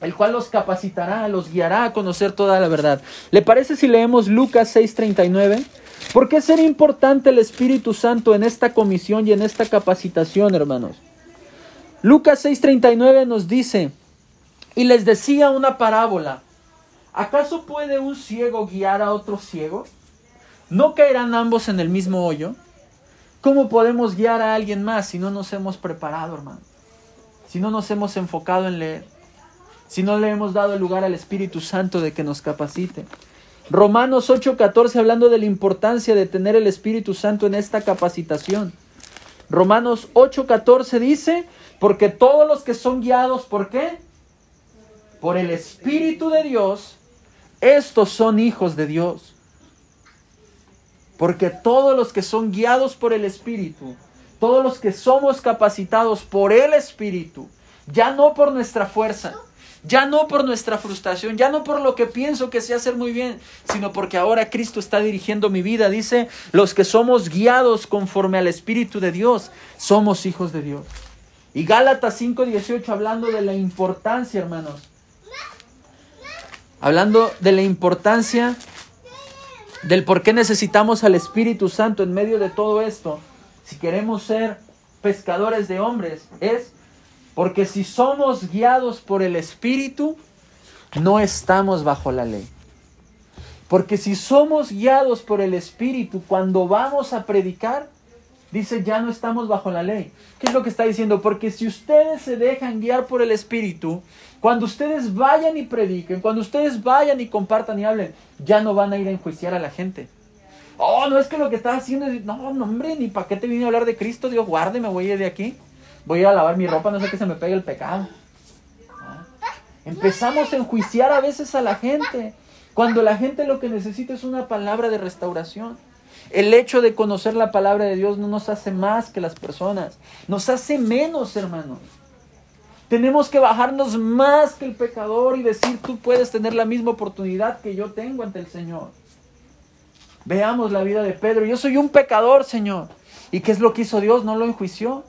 el cual los capacitará, los guiará a conocer toda la verdad. ¿Le parece si leemos Lucas 6:39? ¿Por qué ser importante el Espíritu Santo en esta comisión y en esta capacitación, hermanos? Lucas 6:39 nos dice, y les decía una parábola, ¿acaso puede un ciego guiar a otro ciego? ¿No caerán ambos en el mismo hoyo? ¿Cómo podemos guiar a alguien más si no nos hemos preparado, hermano? si no nos hemos enfocado en leer, si no le hemos dado el lugar al Espíritu Santo de que nos capacite. Romanos 8:14 hablando de la importancia de tener el Espíritu Santo en esta capacitación. Romanos 8:14 dice, porque todos los que son guiados, ¿por qué? Por el Espíritu de Dios, estos son hijos de Dios. Porque todos los que son guiados por el Espíritu, todos los que somos capacitados por el Espíritu, ya no por nuestra fuerza, ya no por nuestra frustración, ya no por lo que pienso que sé hacer muy bien, sino porque ahora Cristo está dirigiendo mi vida. Dice, los que somos guiados conforme al Espíritu de Dios, somos hijos de Dios. Y Gálatas 5:18 hablando de la importancia, hermanos. Hablando de la importancia del por qué necesitamos al Espíritu Santo en medio de todo esto si queremos ser pescadores de hombres, es porque si somos guiados por el Espíritu, no estamos bajo la ley. Porque si somos guiados por el Espíritu cuando vamos a predicar, dice, ya no estamos bajo la ley. ¿Qué es lo que está diciendo? Porque si ustedes se dejan guiar por el Espíritu, cuando ustedes vayan y prediquen, cuando ustedes vayan y compartan y hablen, ya no van a ir a enjuiciar a la gente. Oh, no es que lo que estás haciendo es, no, no, hombre, ni para qué te vine a hablar de Cristo, Dios guarde, me voy de aquí. Voy a ir a lavar mi ropa, no sé que se me pegue el pecado. ¿Ah? Empezamos a enjuiciar a veces a la gente, cuando la gente lo que necesita es una palabra de restauración. El hecho de conocer la palabra de Dios no nos hace más que las personas, nos hace menos, hermanos. Tenemos que bajarnos más que el pecador y decir, tú puedes tener la misma oportunidad que yo tengo ante el Señor. Veamos la vida de Pedro. Yo soy un pecador, Señor. ¿Y qué es lo que hizo Dios? No lo enjuició.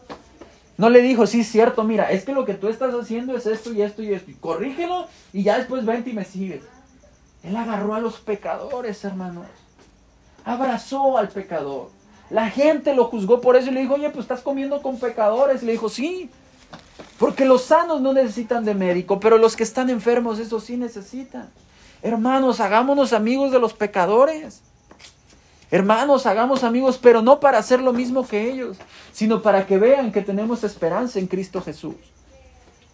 No le dijo, sí, cierto, mira, es que lo que tú estás haciendo es esto y esto y esto. Y corrígelo y ya después vente y me sigues. Él agarró a los pecadores, hermanos. Abrazó al pecador. La gente lo juzgó por eso y le dijo, oye, pues estás comiendo con pecadores. Le dijo, sí, porque los sanos no necesitan de médico, pero los que están enfermos, eso sí necesitan. Hermanos, hagámonos amigos de los pecadores. Hermanos, hagamos amigos, pero no para hacer lo mismo que ellos, sino para que vean que tenemos esperanza en Cristo Jesús.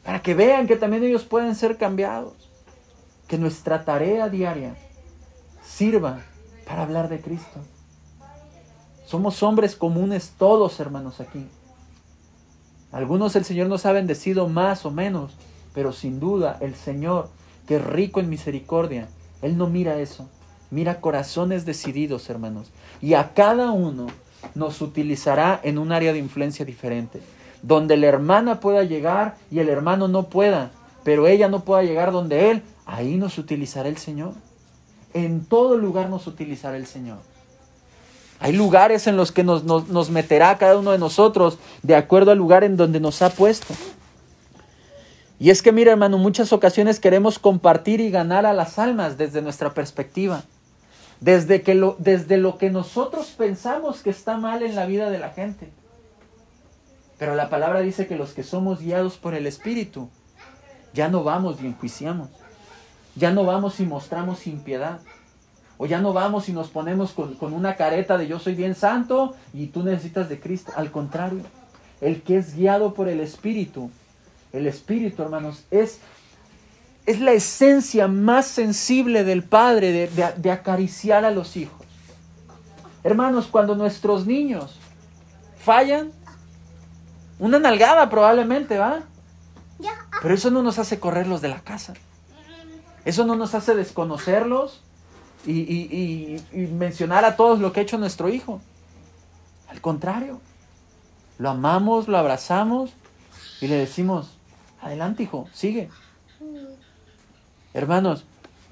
Para que vean que también ellos pueden ser cambiados. Que nuestra tarea diaria sirva para hablar de Cristo. Somos hombres comunes todos, hermanos, aquí. Algunos el Señor nos ha bendecido más o menos, pero sin duda el Señor, que es rico en misericordia, Él no mira eso, mira corazones decididos, hermanos. Y a cada uno nos utilizará en un área de influencia diferente, donde la hermana pueda llegar y el hermano no pueda, pero ella no pueda llegar donde Él, ahí nos utilizará el Señor. En todo lugar nos utilizará el Señor. Hay lugares en los que nos, meterá cada uno de nosotros de acuerdo al lugar en donde nos ha puesto. Y es que, mira, hermano, muchas ocasiones queremos compartir y ganar a las almas desde nuestra perspectiva. Desde, que lo, desde lo que nosotros pensamos que está mal en la vida de la gente. Pero la palabra dice que los que somos guiados por el Espíritu, ya no vamos y enjuiciamos. Ya no vamos y mostramos impiedad. O ya no vamos y nos ponemos con, una careta de yo soy bien santo y tú necesitas de Cristo. Al contrario, el que es guiado por el Espíritu, el Espíritu, hermanos, es, es la esencia más sensible del Padre de, de acariciar a los hijos. Hermanos, cuando nuestros niños fallan, una nalgada probablemente, ¿va? Pero eso no nos hace correrlos de la casa. Eso no nos hace desconocerlos y, mencionar a todos lo que ha hecho nuestro hijo. Al contrario, lo amamos, lo abrazamos y le decimos, adelante hijo, sigue. Hermanos,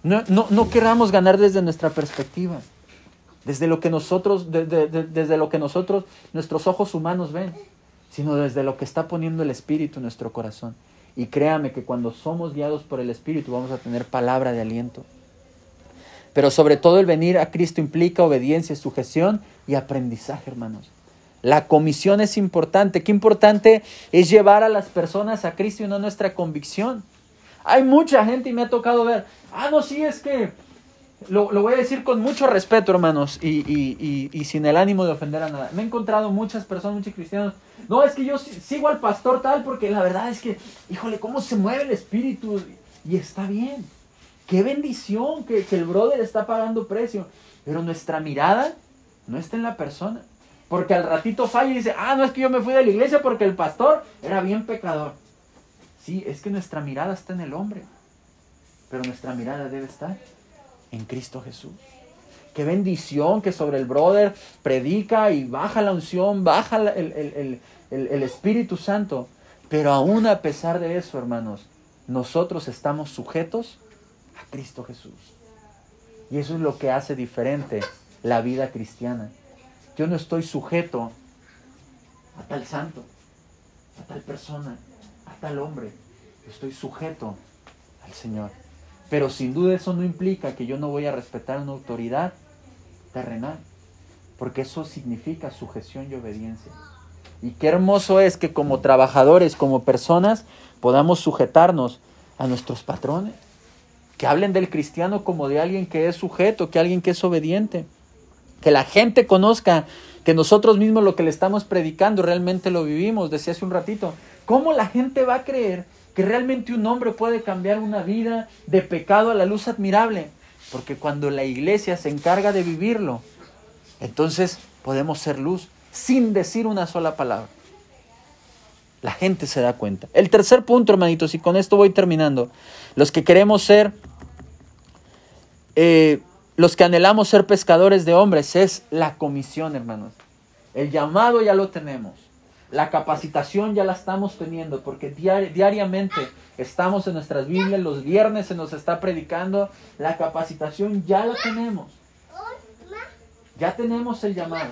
no, no, queramos ganar desde nuestra perspectiva, desde lo que nosotros, desde lo que nosotros, nuestros ojos humanos ven, sino desde lo que está poniendo el Espíritu en nuestro corazón. Y créame que cuando somos guiados por el Espíritu vamos a tener palabra de aliento. Pero sobre todo el venir a Cristo implica obediencia, sujeción y aprendizaje, hermanos. La comisión es importante. Qué importante es llevar a las personas a Cristo y no nuestra convicción. Hay mucha gente y me ha tocado ver, ah, no, sí, es que lo, voy a decir con mucho respeto, hermanos, y, y, sin el ánimo de ofender a nada. Me he encontrado muchas personas, muchos cristianos. No, es que yo sigo al pastor tal porque la verdad es que, híjole, cómo se mueve el espíritu. Y está bien. Qué bendición que, el brother está pagando precio. Pero nuestra mirada no está en la persona. Porque al ratito falla y dice, ah, no es que yo me fui de la iglesia porque el pastor era bien pecador. Sí, es que nuestra mirada está en el hombre. Pero nuestra mirada debe estar en Cristo Jesús. Qué bendición que sobre el brother predica y baja la unción, baja el, el Espíritu Santo. Pero aún a pesar de eso, hermanos, nosotros estamos sujetos Cristo Jesús. Y eso es lo que hace diferente la vida cristiana. Yo no estoy sujeto a tal santo, a tal persona, a tal hombre. Estoy sujeto al Señor. Pero sin duda eso no implica que yo no voy a respetar una autoridad terrenal, porque eso significa sujeción y obediencia. Y qué hermoso es que como trabajadores, como personas, podamos sujetarnos a nuestros patrones que hablen del cristiano como de alguien que es sujeto, que alguien que es obediente, que la gente conozca que nosotros mismos lo que le estamos predicando realmente lo vivimos, decía hace un ratito, ¿cómo la gente va a creer que realmente un hombre puede cambiar una vida de pecado a la luz admirable? Porque cuando la iglesia se encarga de vivirlo, entonces podemos ser luz sin decir una sola palabra. La gente se da cuenta. El tercer punto, hermanitos, y con esto voy terminando. Los que queremos ser, eh, los que anhelamos ser pescadores de hombres, es la comisión, hermanos. El llamado ya lo tenemos. La capacitación ya la estamos teniendo porque diariamente estamos en nuestras Biblias, los viernes se nos está predicando, la capacitación ya la tenemos. Ya tenemos el llamado.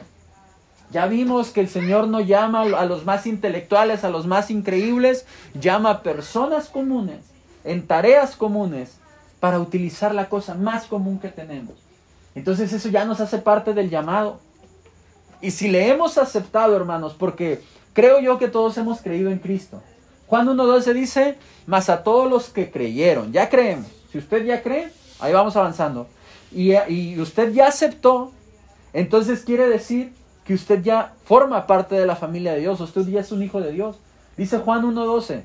Ya vimos que el Señor no llama a los más intelectuales, a los más increíbles, llama a personas comunes, en tareas comunes, para utilizar la cosa más común que tenemos. Entonces eso ya nos hace parte del llamado. Y si le hemos aceptado, hermanos, porque creo yo que todos hemos creído en Cristo. Juan 1.12 dice, más a todos los que creyeron, ya creemos. Si usted ya cree, ahí vamos avanzando. Y, usted ya aceptó, entonces quiere decir que usted ya forma parte de la familia de Dios, usted ya es un hijo de Dios. Dice Juan 1.12,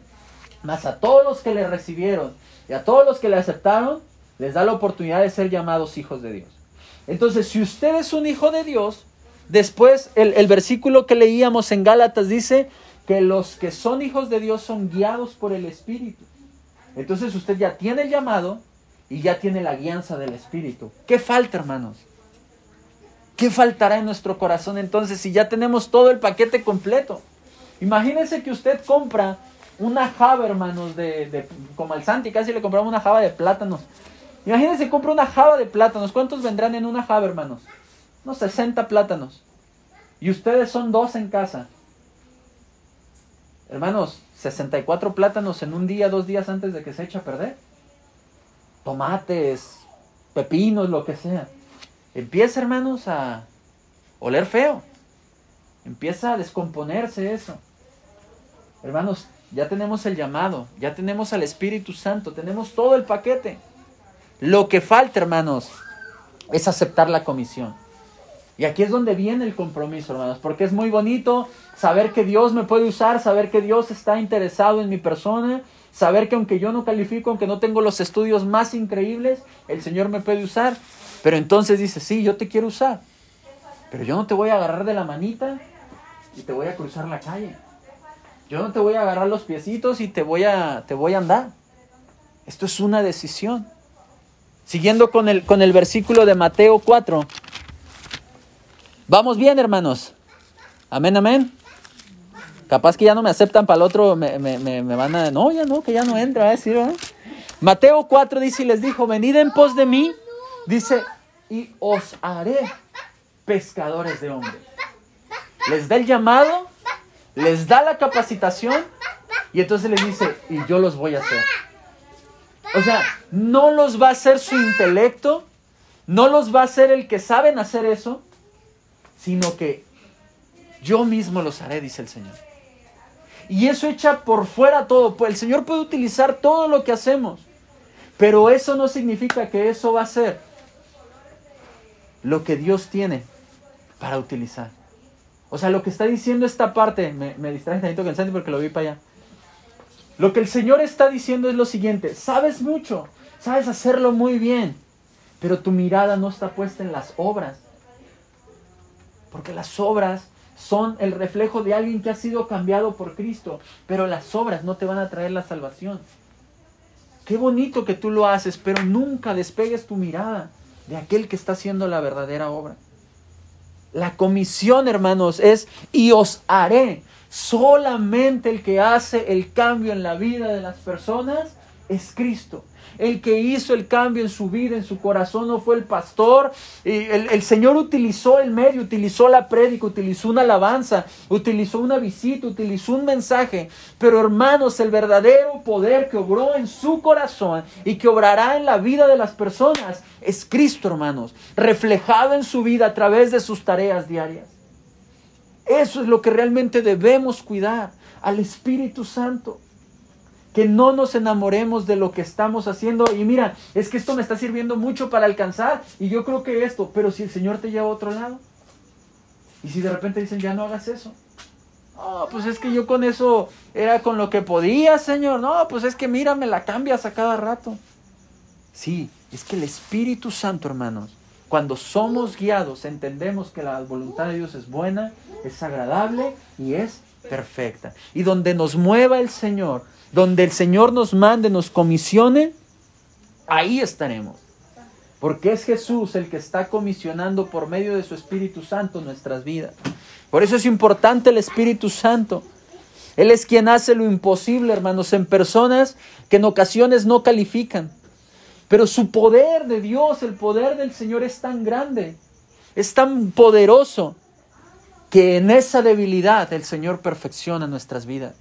más a todos los que le recibieron y a todos los que le aceptaron, les da la oportunidad de ser llamados hijos de Dios. Entonces, si usted es un hijo de Dios, Después el, versículo que leíamos en Gálatas dice que los que son hijos de Dios son guiados por el Espíritu. Entonces usted ya tiene el llamado y ya tiene la guianza del Espíritu. ¿Qué falta, hermanos? ¿Qué faltará en nuestro corazón entonces si ya tenemos todo el paquete completo? Imagínense que usted compra una java, hermanos, de, como al Santi, casi le compramos una java de plátanos. Imagínense, compra una java de plátanos. ¿Cuántos vendrán en una java, hermanos? unos 60 plátanos. Y ustedes son dos en casa. Hermanos, 64 plátanos en un día, dos días antes de que se eche a perder. Tomates, pepinos, lo que sea. Empieza, hermanos, a oler feo. Empieza a descomponerse eso. Hermanos, ya tenemos el llamado, ya tenemos al Espíritu Santo, tenemos todo el paquete. Lo que falta, hermanos, es aceptar la comisión. Y aquí es donde viene el compromiso, hermanos, porque es muy bonito saber que Dios me puede usar, saber que Dios está interesado en mi persona, saber que aunque yo no califico, aunque no tengo los estudios más increíbles, el Señor me puede usar. Pero entonces dice, sí, yo te quiero usar, pero yo no te voy a agarrar de la manita y te voy a cruzar la calle. Yo no te voy a agarrar los piecitos y te voy a, te voy a andar. Esto es una decisión. Siguiendo con el, con el versículo de Mateo 4, Vamos bien, hermanos. Amén, amén. Capaz que ya no me aceptan para el otro, me, van a... No, ya no, que ya no entra, decir, Mateo 4 dice y les dijo, venid en pos de mí, dice, y os haré pescadores de hombres. Les da el llamado, les da la capacitación y entonces les dice, y yo los voy a hacer. O sea, no los va a hacer su intelecto, no los va a hacer el que saben hacer eso, sino que yo mismo los haré, dice el Señor. Y eso echa por fuera todo. Pues el Señor puede utilizar todo lo que hacemos, pero eso no significa que eso va a ser lo que Dios tiene para utilizar. O sea, lo que está diciendo esta parte, me, me distrae un poquito que el porque lo vi para allá. Lo que el Señor está diciendo es lo siguiente, sabes mucho, sabes hacerlo muy bien, pero tu mirada no está puesta en las obras, porque las obras son el reflejo de alguien que ha sido cambiado por Cristo, pero las obras no te van a traer la salvación. Qué bonito que tú lo haces, pero nunca despegues tu mirada de aquel que está haciendo la verdadera obra. La comisión, hermanos, es y os haré. Solamente el que hace el cambio en la vida de las personas es Cristo el que hizo el cambio en su vida, en su corazón, no fue el pastor. Y el, Señor utilizó el medio, utilizó la prédica, utilizó una alabanza, utilizó una visita, utilizó un mensaje. Pero hermanos, el verdadero poder que obró en su corazón y que obrará en la vida de las personas es Cristo, hermanos, reflejado en su vida a través de sus tareas diarias. Eso es lo que realmente debemos cuidar, al Espíritu Santo que no nos enamoremos de lo que estamos haciendo. Y mira, es que esto me está sirviendo mucho para alcanzar y yo creo que esto, pero si el Señor te lleva a otro lado, y si de repente dicen, ya no hagas eso. No, pues es que yo con eso era con lo que podía, Señor. No, pues es que mira, me la cambias a cada rato. Sí, es que el Espíritu Santo, hermanos, Cuando somos guiados, entendemos que la voluntad de Dios es buena, es agradable y es perfecta. Y donde nos mueva el Señor, donde el Señor nos mande, nos comisione, ahí estaremos. Porque es Jesús el que está comisionando por medio de su Espíritu Santo nuestras vidas. Por eso es importante el Espíritu Santo. Él es quien hace lo imposible, hermanos, en personas que en ocasiones no califican. Pero su poder de Dios, el poder del Señor es tan grande, es tan poderoso, que en esa debilidad el Señor perfecciona nuestras vidas.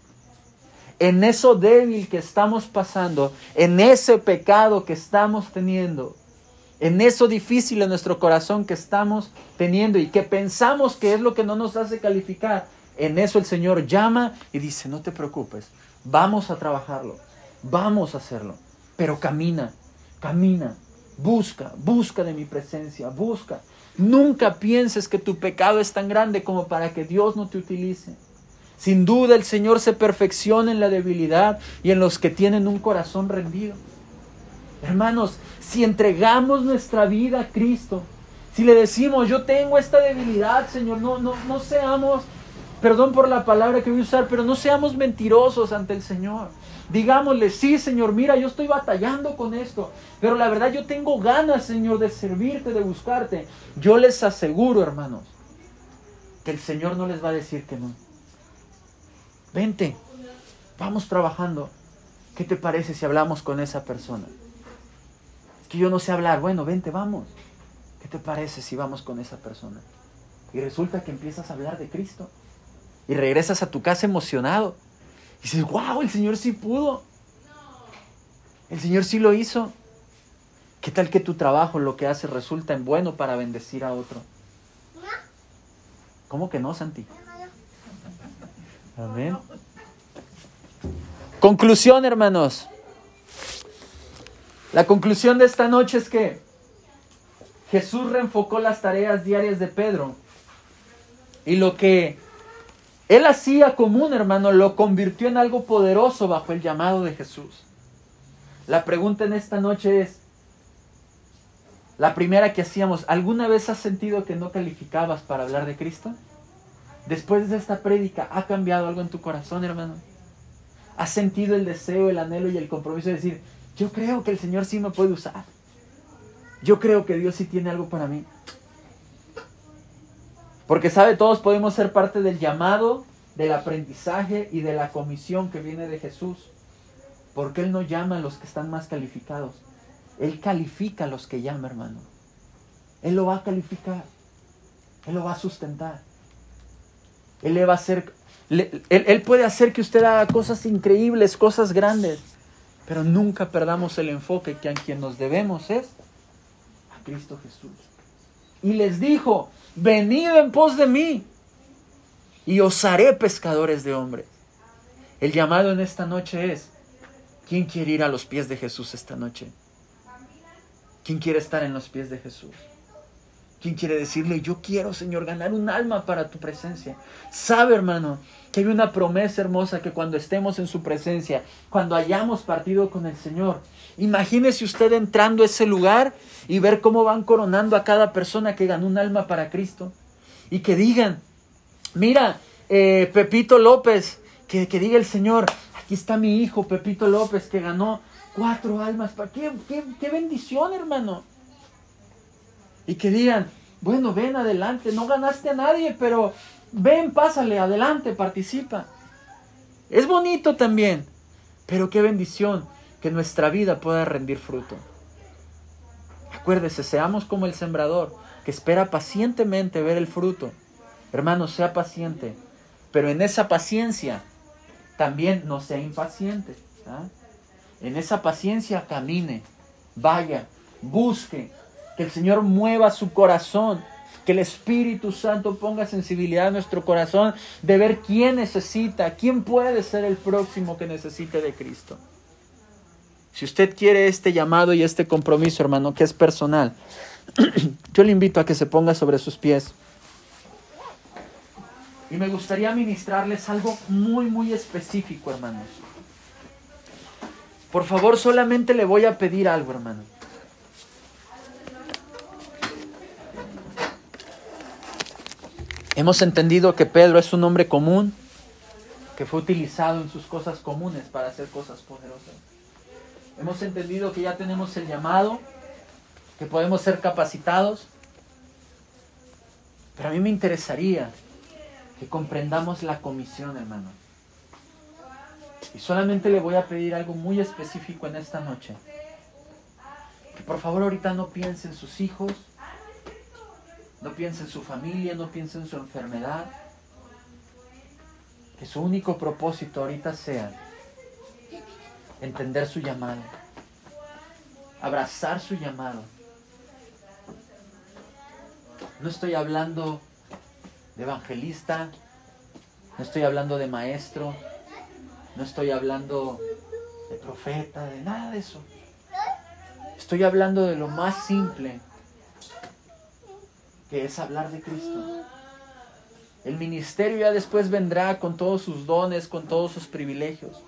En eso débil que estamos pasando, en ese pecado que estamos teniendo, en eso difícil en nuestro corazón que estamos teniendo y que pensamos que es lo que no nos hace calificar, en eso el Señor llama y dice, no te preocupes, vamos a trabajarlo, vamos a hacerlo, pero camina, camina, busca, busca de mi presencia, busca. Nunca pienses que tu pecado es tan grande como para que Dios no te utilice. Sin duda el Señor se perfecciona en la debilidad y en los que tienen un corazón rendido. Hermanos, si entregamos nuestra vida a Cristo, si le decimos, yo tengo esta debilidad, Señor, no, no, no seamos, perdón por la palabra que voy a usar, pero no seamos mentirosos ante el Señor. Digámosle, sí, Señor, mira, yo estoy batallando con esto, pero la verdad yo tengo ganas, Señor, de servirte, de buscarte. Yo les aseguro, hermanos, que el Señor no les va a decir que no. Vente, vamos trabajando. ¿Qué te parece si hablamos con esa persona? Es que yo no sé hablar. Bueno, vente, vamos. ¿Qué te parece si vamos con esa persona? Y resulta que empiezas a hablar de Cristo. Y regresas a tu casa emocionado. Y dices, wow, el Señor sí pudo. El Señor sí lo hizo. ¿Qué tal que tu trabajo, lo que hace, resulta en bueno para bendecir a otro? ¿Cómo que no, Santi? Amén. Conclusión, hermanos. La conclusión de esta noche es que Jesús reenfocó las tareas diarias de Pedro. Y lo que él hacía común, hermano, lo convirtió en algo poderoso bajo el llamado de Jesús. La pregunta en esta noche es, la primera que hacíamos, ¿alguna vez has sentido que no calificabas para hablar de Cristo? Después de esta prédica, ¿ha cambiado algo en tu corazón, hermano? ¿Has sentido el deseo, el anhelo y el compromiso de decir, yo creo que el Señor sí me puede usar? Yo creo que Dios sí tiene algo para mí. Porque sabe, todos podemos ser parte del llamado, del aprendizaje y de la comisión que viene de Jesús. Porque Él no llama a los que están más calificados. Él califica a los que llama, hermano. Él lo va a calificar. Él lo va a sustentar. Él le va a hacer, él, puede hacer que usted haga cosas increíbles, cosas grandes. Pero nunca perdamos el enfoque que a quien nos debemos es a Cristo Jesús. Y les dijo, venid en pos de mí y os haré pescadores de hombres. El llamado en esta noche es, ¿quién quiere ir a los pies de Jesús esta noche? ¿Quién quiere estar en los pies de Jesús? ¿Quién quiere decirle, yo quiero, Señor, ganar un alma para tu presencia? Sabe, hermano, que hay una promesa hermosa que cuando estemos en su presencia, cuando hayamos partido con el Señor, imagínese usted entrando a ese lugar y ver cómo van coronando a cada persona que ganó un alma para Cristo. Y que digan, mira, eh, Pepito López, que, diga el Señor, aquí está mi hijo Pepito López que ganó cuatro almas. ¿Qué, qué, qué bendición, hermano? Y que digan, bueno, ven adelante, no ganaste a nadie, pero ven, pásale, adelante, participa. Es bonito también, pero qué bendición que nuestra vida pueda rendir fruto. Acuérdese, seamos como el sembrador, que espera pacientemente ver el fruto. Hermano, sea paciente, pero en esa paciencia también no sea impaciente. ¿ah? En esa paciencia camine, vaya, busque, que el Señor mueva su corazón, que el Espíritu Santo ponga sensibilidad en nuestro corazón de ver quién necesita, quién puede ser el próximo que necesite de Cristo. Si usted quiere este llamado y este compromiso, hermano, que es personal, yo le invito a que se ponga sobre sus pies. Y me gustaría ministrarles algo muy, muy específico, hermanos. Por favor, solamente le voy a pedir algo, hermano. Hemos entendido que Pedro es un hombre común, que fue utilizado en sus cosas comunes para hacer cosas poderosas. Hemos entendido que ya tenemos el llamado, que podemos ser capacitados. Pero a mí me interesaría que comprendamos la comisión, hermano. Y solamente le voy a pedir algo muy específico en esta noche. Que por favor ahorita no piense en sus hijos, no piense en su familia, no piense en su enfermedad. Que su único propósito ahorita sea entender su llamado, abrazar su llamado. No estoy hablando de evangelista, no estoy hablando de maestro, no estoy hablando de profeta, de nada de eso. Estoy hablando de lo más simple, que es hablar de Cristo. El ministerio ya después vendrá con todos sus dones, con todos sus privilegios.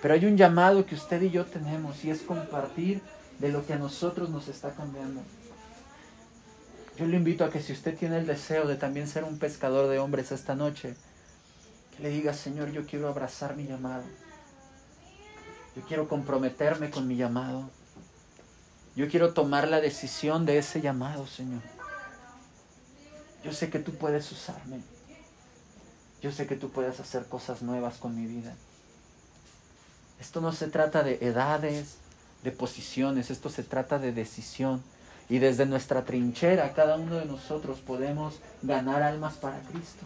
Pero hay un llamado que usted y yo tenemos y es compartir de lo que a nosotros nos está cambiando. Yo le invito a que si usted tiene el deseo de también ser un pescador de hombres esta noche, que le diga, Señor, yo quiero abrazar mi llamado. Yo quiero comprometerme con mi llamado. Yo quiero tomar la decisión de ese llamado, Señor. Yo sé que tú puedes usarme. Yo sé que tú puedes hacer cosas nuevas con mi vida. Esto no se trata de edades, de posiciones, esto se trata de decisión. Y desde nuestra trinchera, cada uno de nosotros podemos ganar almas para Cristo.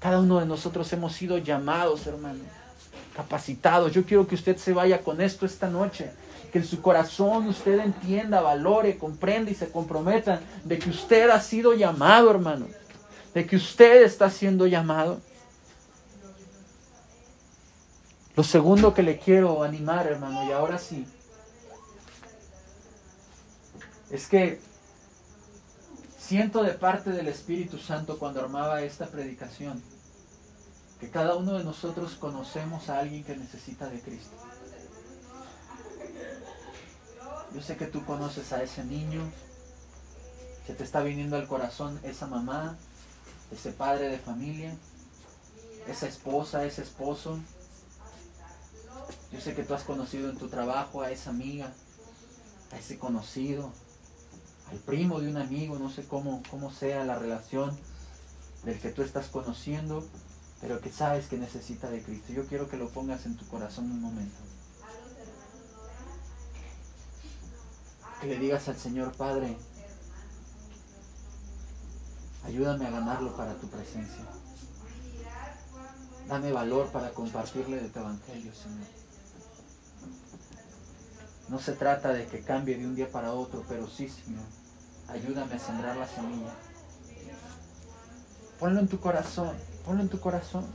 Cada uno de nosotros hemos sido llamados, hermano, capacitados. Yo quiero que usted se vaya con esto esta noche. Que en su corazón usted entienda, valore, comprenda y se comprometa de que usted ha sido llamado, hermano. De que usted está siendo llamado. Lo segundo que le quiero animar, hermano, y ahora sí, es que siento de parte del Espíritu Santo cuando armaba esta predicación, que cada uno de nosotros conocemos a alguien que necesita de Cristo. Yo sé que tú conoces a ese niño, se te está viniendo al corazón esa mamá, ese padre de familia, esa esposa, ese esposo, yo sé que tú has conocido en tu trabajo a esa amiga, a ese conocido, al primo de un amigo, no sé cómo, cómo sea la relación del que tú estás conociendo, pero que sabes que necesita de Cristo. Yo quiero que lo pongas en tu corazón un momento. Que le digas al Señor Padre, ayúdame a ganarlo para tu presencia. Dame valor para compartirle de tu evangelio, Señor. No se trata de que cambie de un día para otro, pero sí, Señor, ayúdame a sembrar la semilla. Ponlo en tu corazón, ponlo en tu corazón.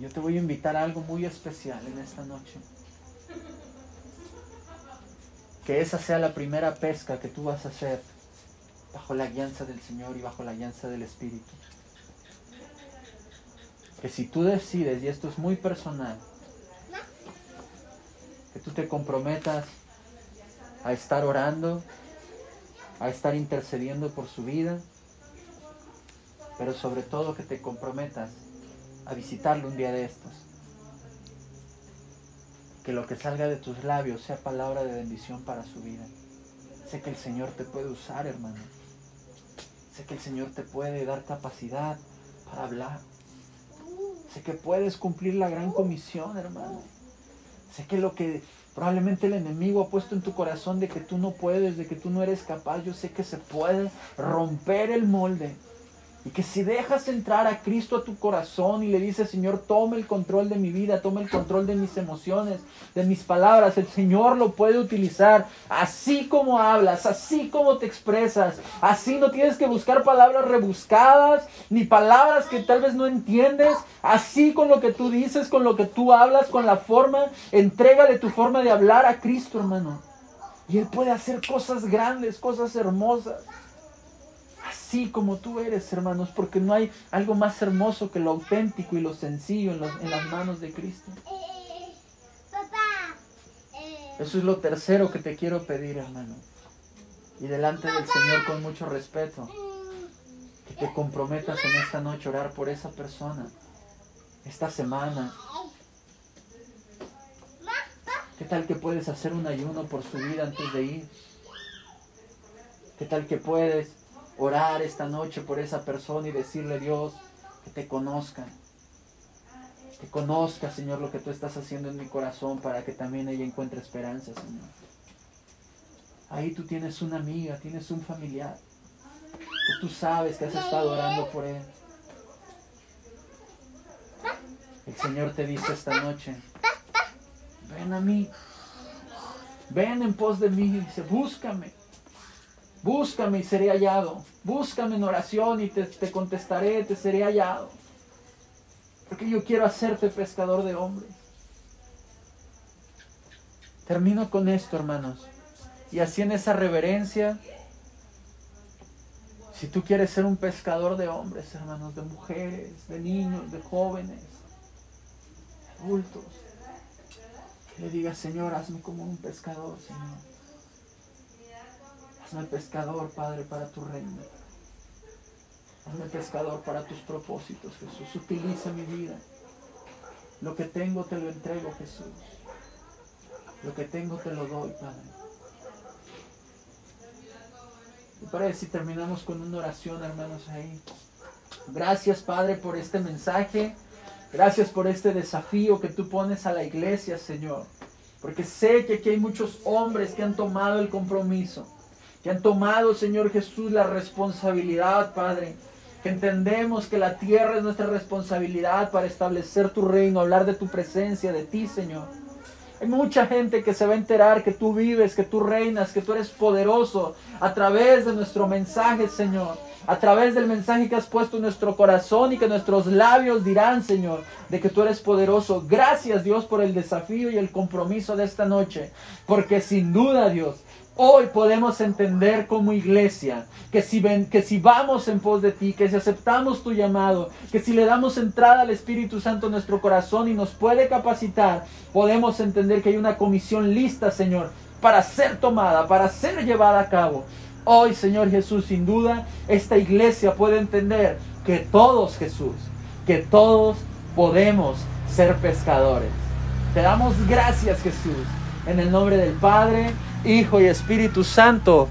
Yo te voy a invitar a algo muy especial en esta noche. Que esa sea la primera pesca que tú vas a hacer bajo la guianza del Señor y bajo la guianza del Espíritu. Que si tú decides, y esto es muy personal, que tú te comprometas a estar orando, a estar intercediendo por su vida, pero sobre todo que te comprometas a visitarlo un día de estos. Que lo que salga de tus labios sea palabra de bendición para su vida. Sé que el Señor te puede usar, hermano. Sé que el Señor te puede dar capacidad para hablar. Sé que puedes cumplir la gran comisión, hermano. Sé que lo que probablemente el enemigo ha puesto en tu corazón de que tú no puedes, de que tú no eres capaz, yo sé que se puede romper el molde y que si dejas entrar a Cristo a tu corazón y le dices, Señor, tome el control de mi vida, tome el control de mis emociones, de mis palabras, el Señor lo puede utilizar así como hablas, así como te expresas. Así no tienes que buscar palabras rebuscadas, ni palabras que tal vez no entiendes. Así con lo que tú dices, con lo que tú hablas, con la forma, entrégale tu forma de hablar a Cristo, hermano. Y Él puede hacer cosas grandes, cosas hermosas así como tú eres, hermanos, porque no hay algo más hermoso que lo auténtico y lo sencillo en, las manos de Cristo. Eso es lo tercero que te quiero pedir, hermano. y delante del Señor con mucho respeto, que te comprometas en esta noche a orar por esa persona, esta semana. ¿Qué tal que puedes hacer un ayuno por su vida antes de ir? ¿Qué tal que puedes orar esta noche por esa persona y decirle Dios que te conozca? Que conozca, Señor, lo que tú estás haciendo en mi corazón para que también ella encuentre esperanza, Señor. Ahí tú tienes una amiga, tienes un familiar. Que tú sabes que has estado orando por él. El Señor te dice esta noche, ven a mí, ven en pos de mí, dice, búscame, búscame y seré hallado, búscame en oración y te, te contestaré, te seré hallado, porque yo quiero hacerte pescador de hombres. Termino con esto, hermanos. Y así en esa reverencia, si tú quieres ser un pescador de hombres, hermanos, de mujeres, de niños, de jóvenes, de adultos, que le digas, Señor, hazme como un pescador, Señor. Hazme pescador, Padre, para tu reino. Hazme pescador para tus propósitos, Jesús. Utiliza mi vida. Lo que tengo te lo entrego, Jesús. Lo que tengo te lo doy, Padre. Y para si terminamos con una oración, hermanos, ahí. Gracias, Padre, por este mensaje. Gracias por este desafío que tú pones a la iglesia, Señor. Porque sé que aquí hay muchos hombres que han tomado el compromiso, que han tomado, Señor Jesús, la responsabilidad, Padre. Que entendemos que la tierra es nuestra responsabilidad para establecer tu reino, hablar de tu presencia, de ti, Señor. Hay mucha gente que se va a enterar que tú vives, que tú reinas, que tú eres poderoso a través de nuestro mensaje, Señor. A través del mensaje que has puesto en nuestro corazón y que nuestros labios dirán, Señor, de que tú eres poderoso. Gracias, Dios, por el desafío y el compromiso de esta noche. Porque sin duda, Dios, Hoy podemos entender como iglesia que si, ven, que si vamos en pos de ti, que si aceptamos tu llamado, que si le damos entrada al Espíritu Santo en nuestro corazón y nos puede capacitar, podemos entender que hay una comisión lista, Señor, para ser tomada, para ser llevada a cabo. Hoy, Señor Jesús, sin duda, esta iglesia puede entender que todos, Jesús, que todos podemos ser pescadores. Te damos gracias, Jesús, en el nombre del Padre, Hijo y Espíritu Santo.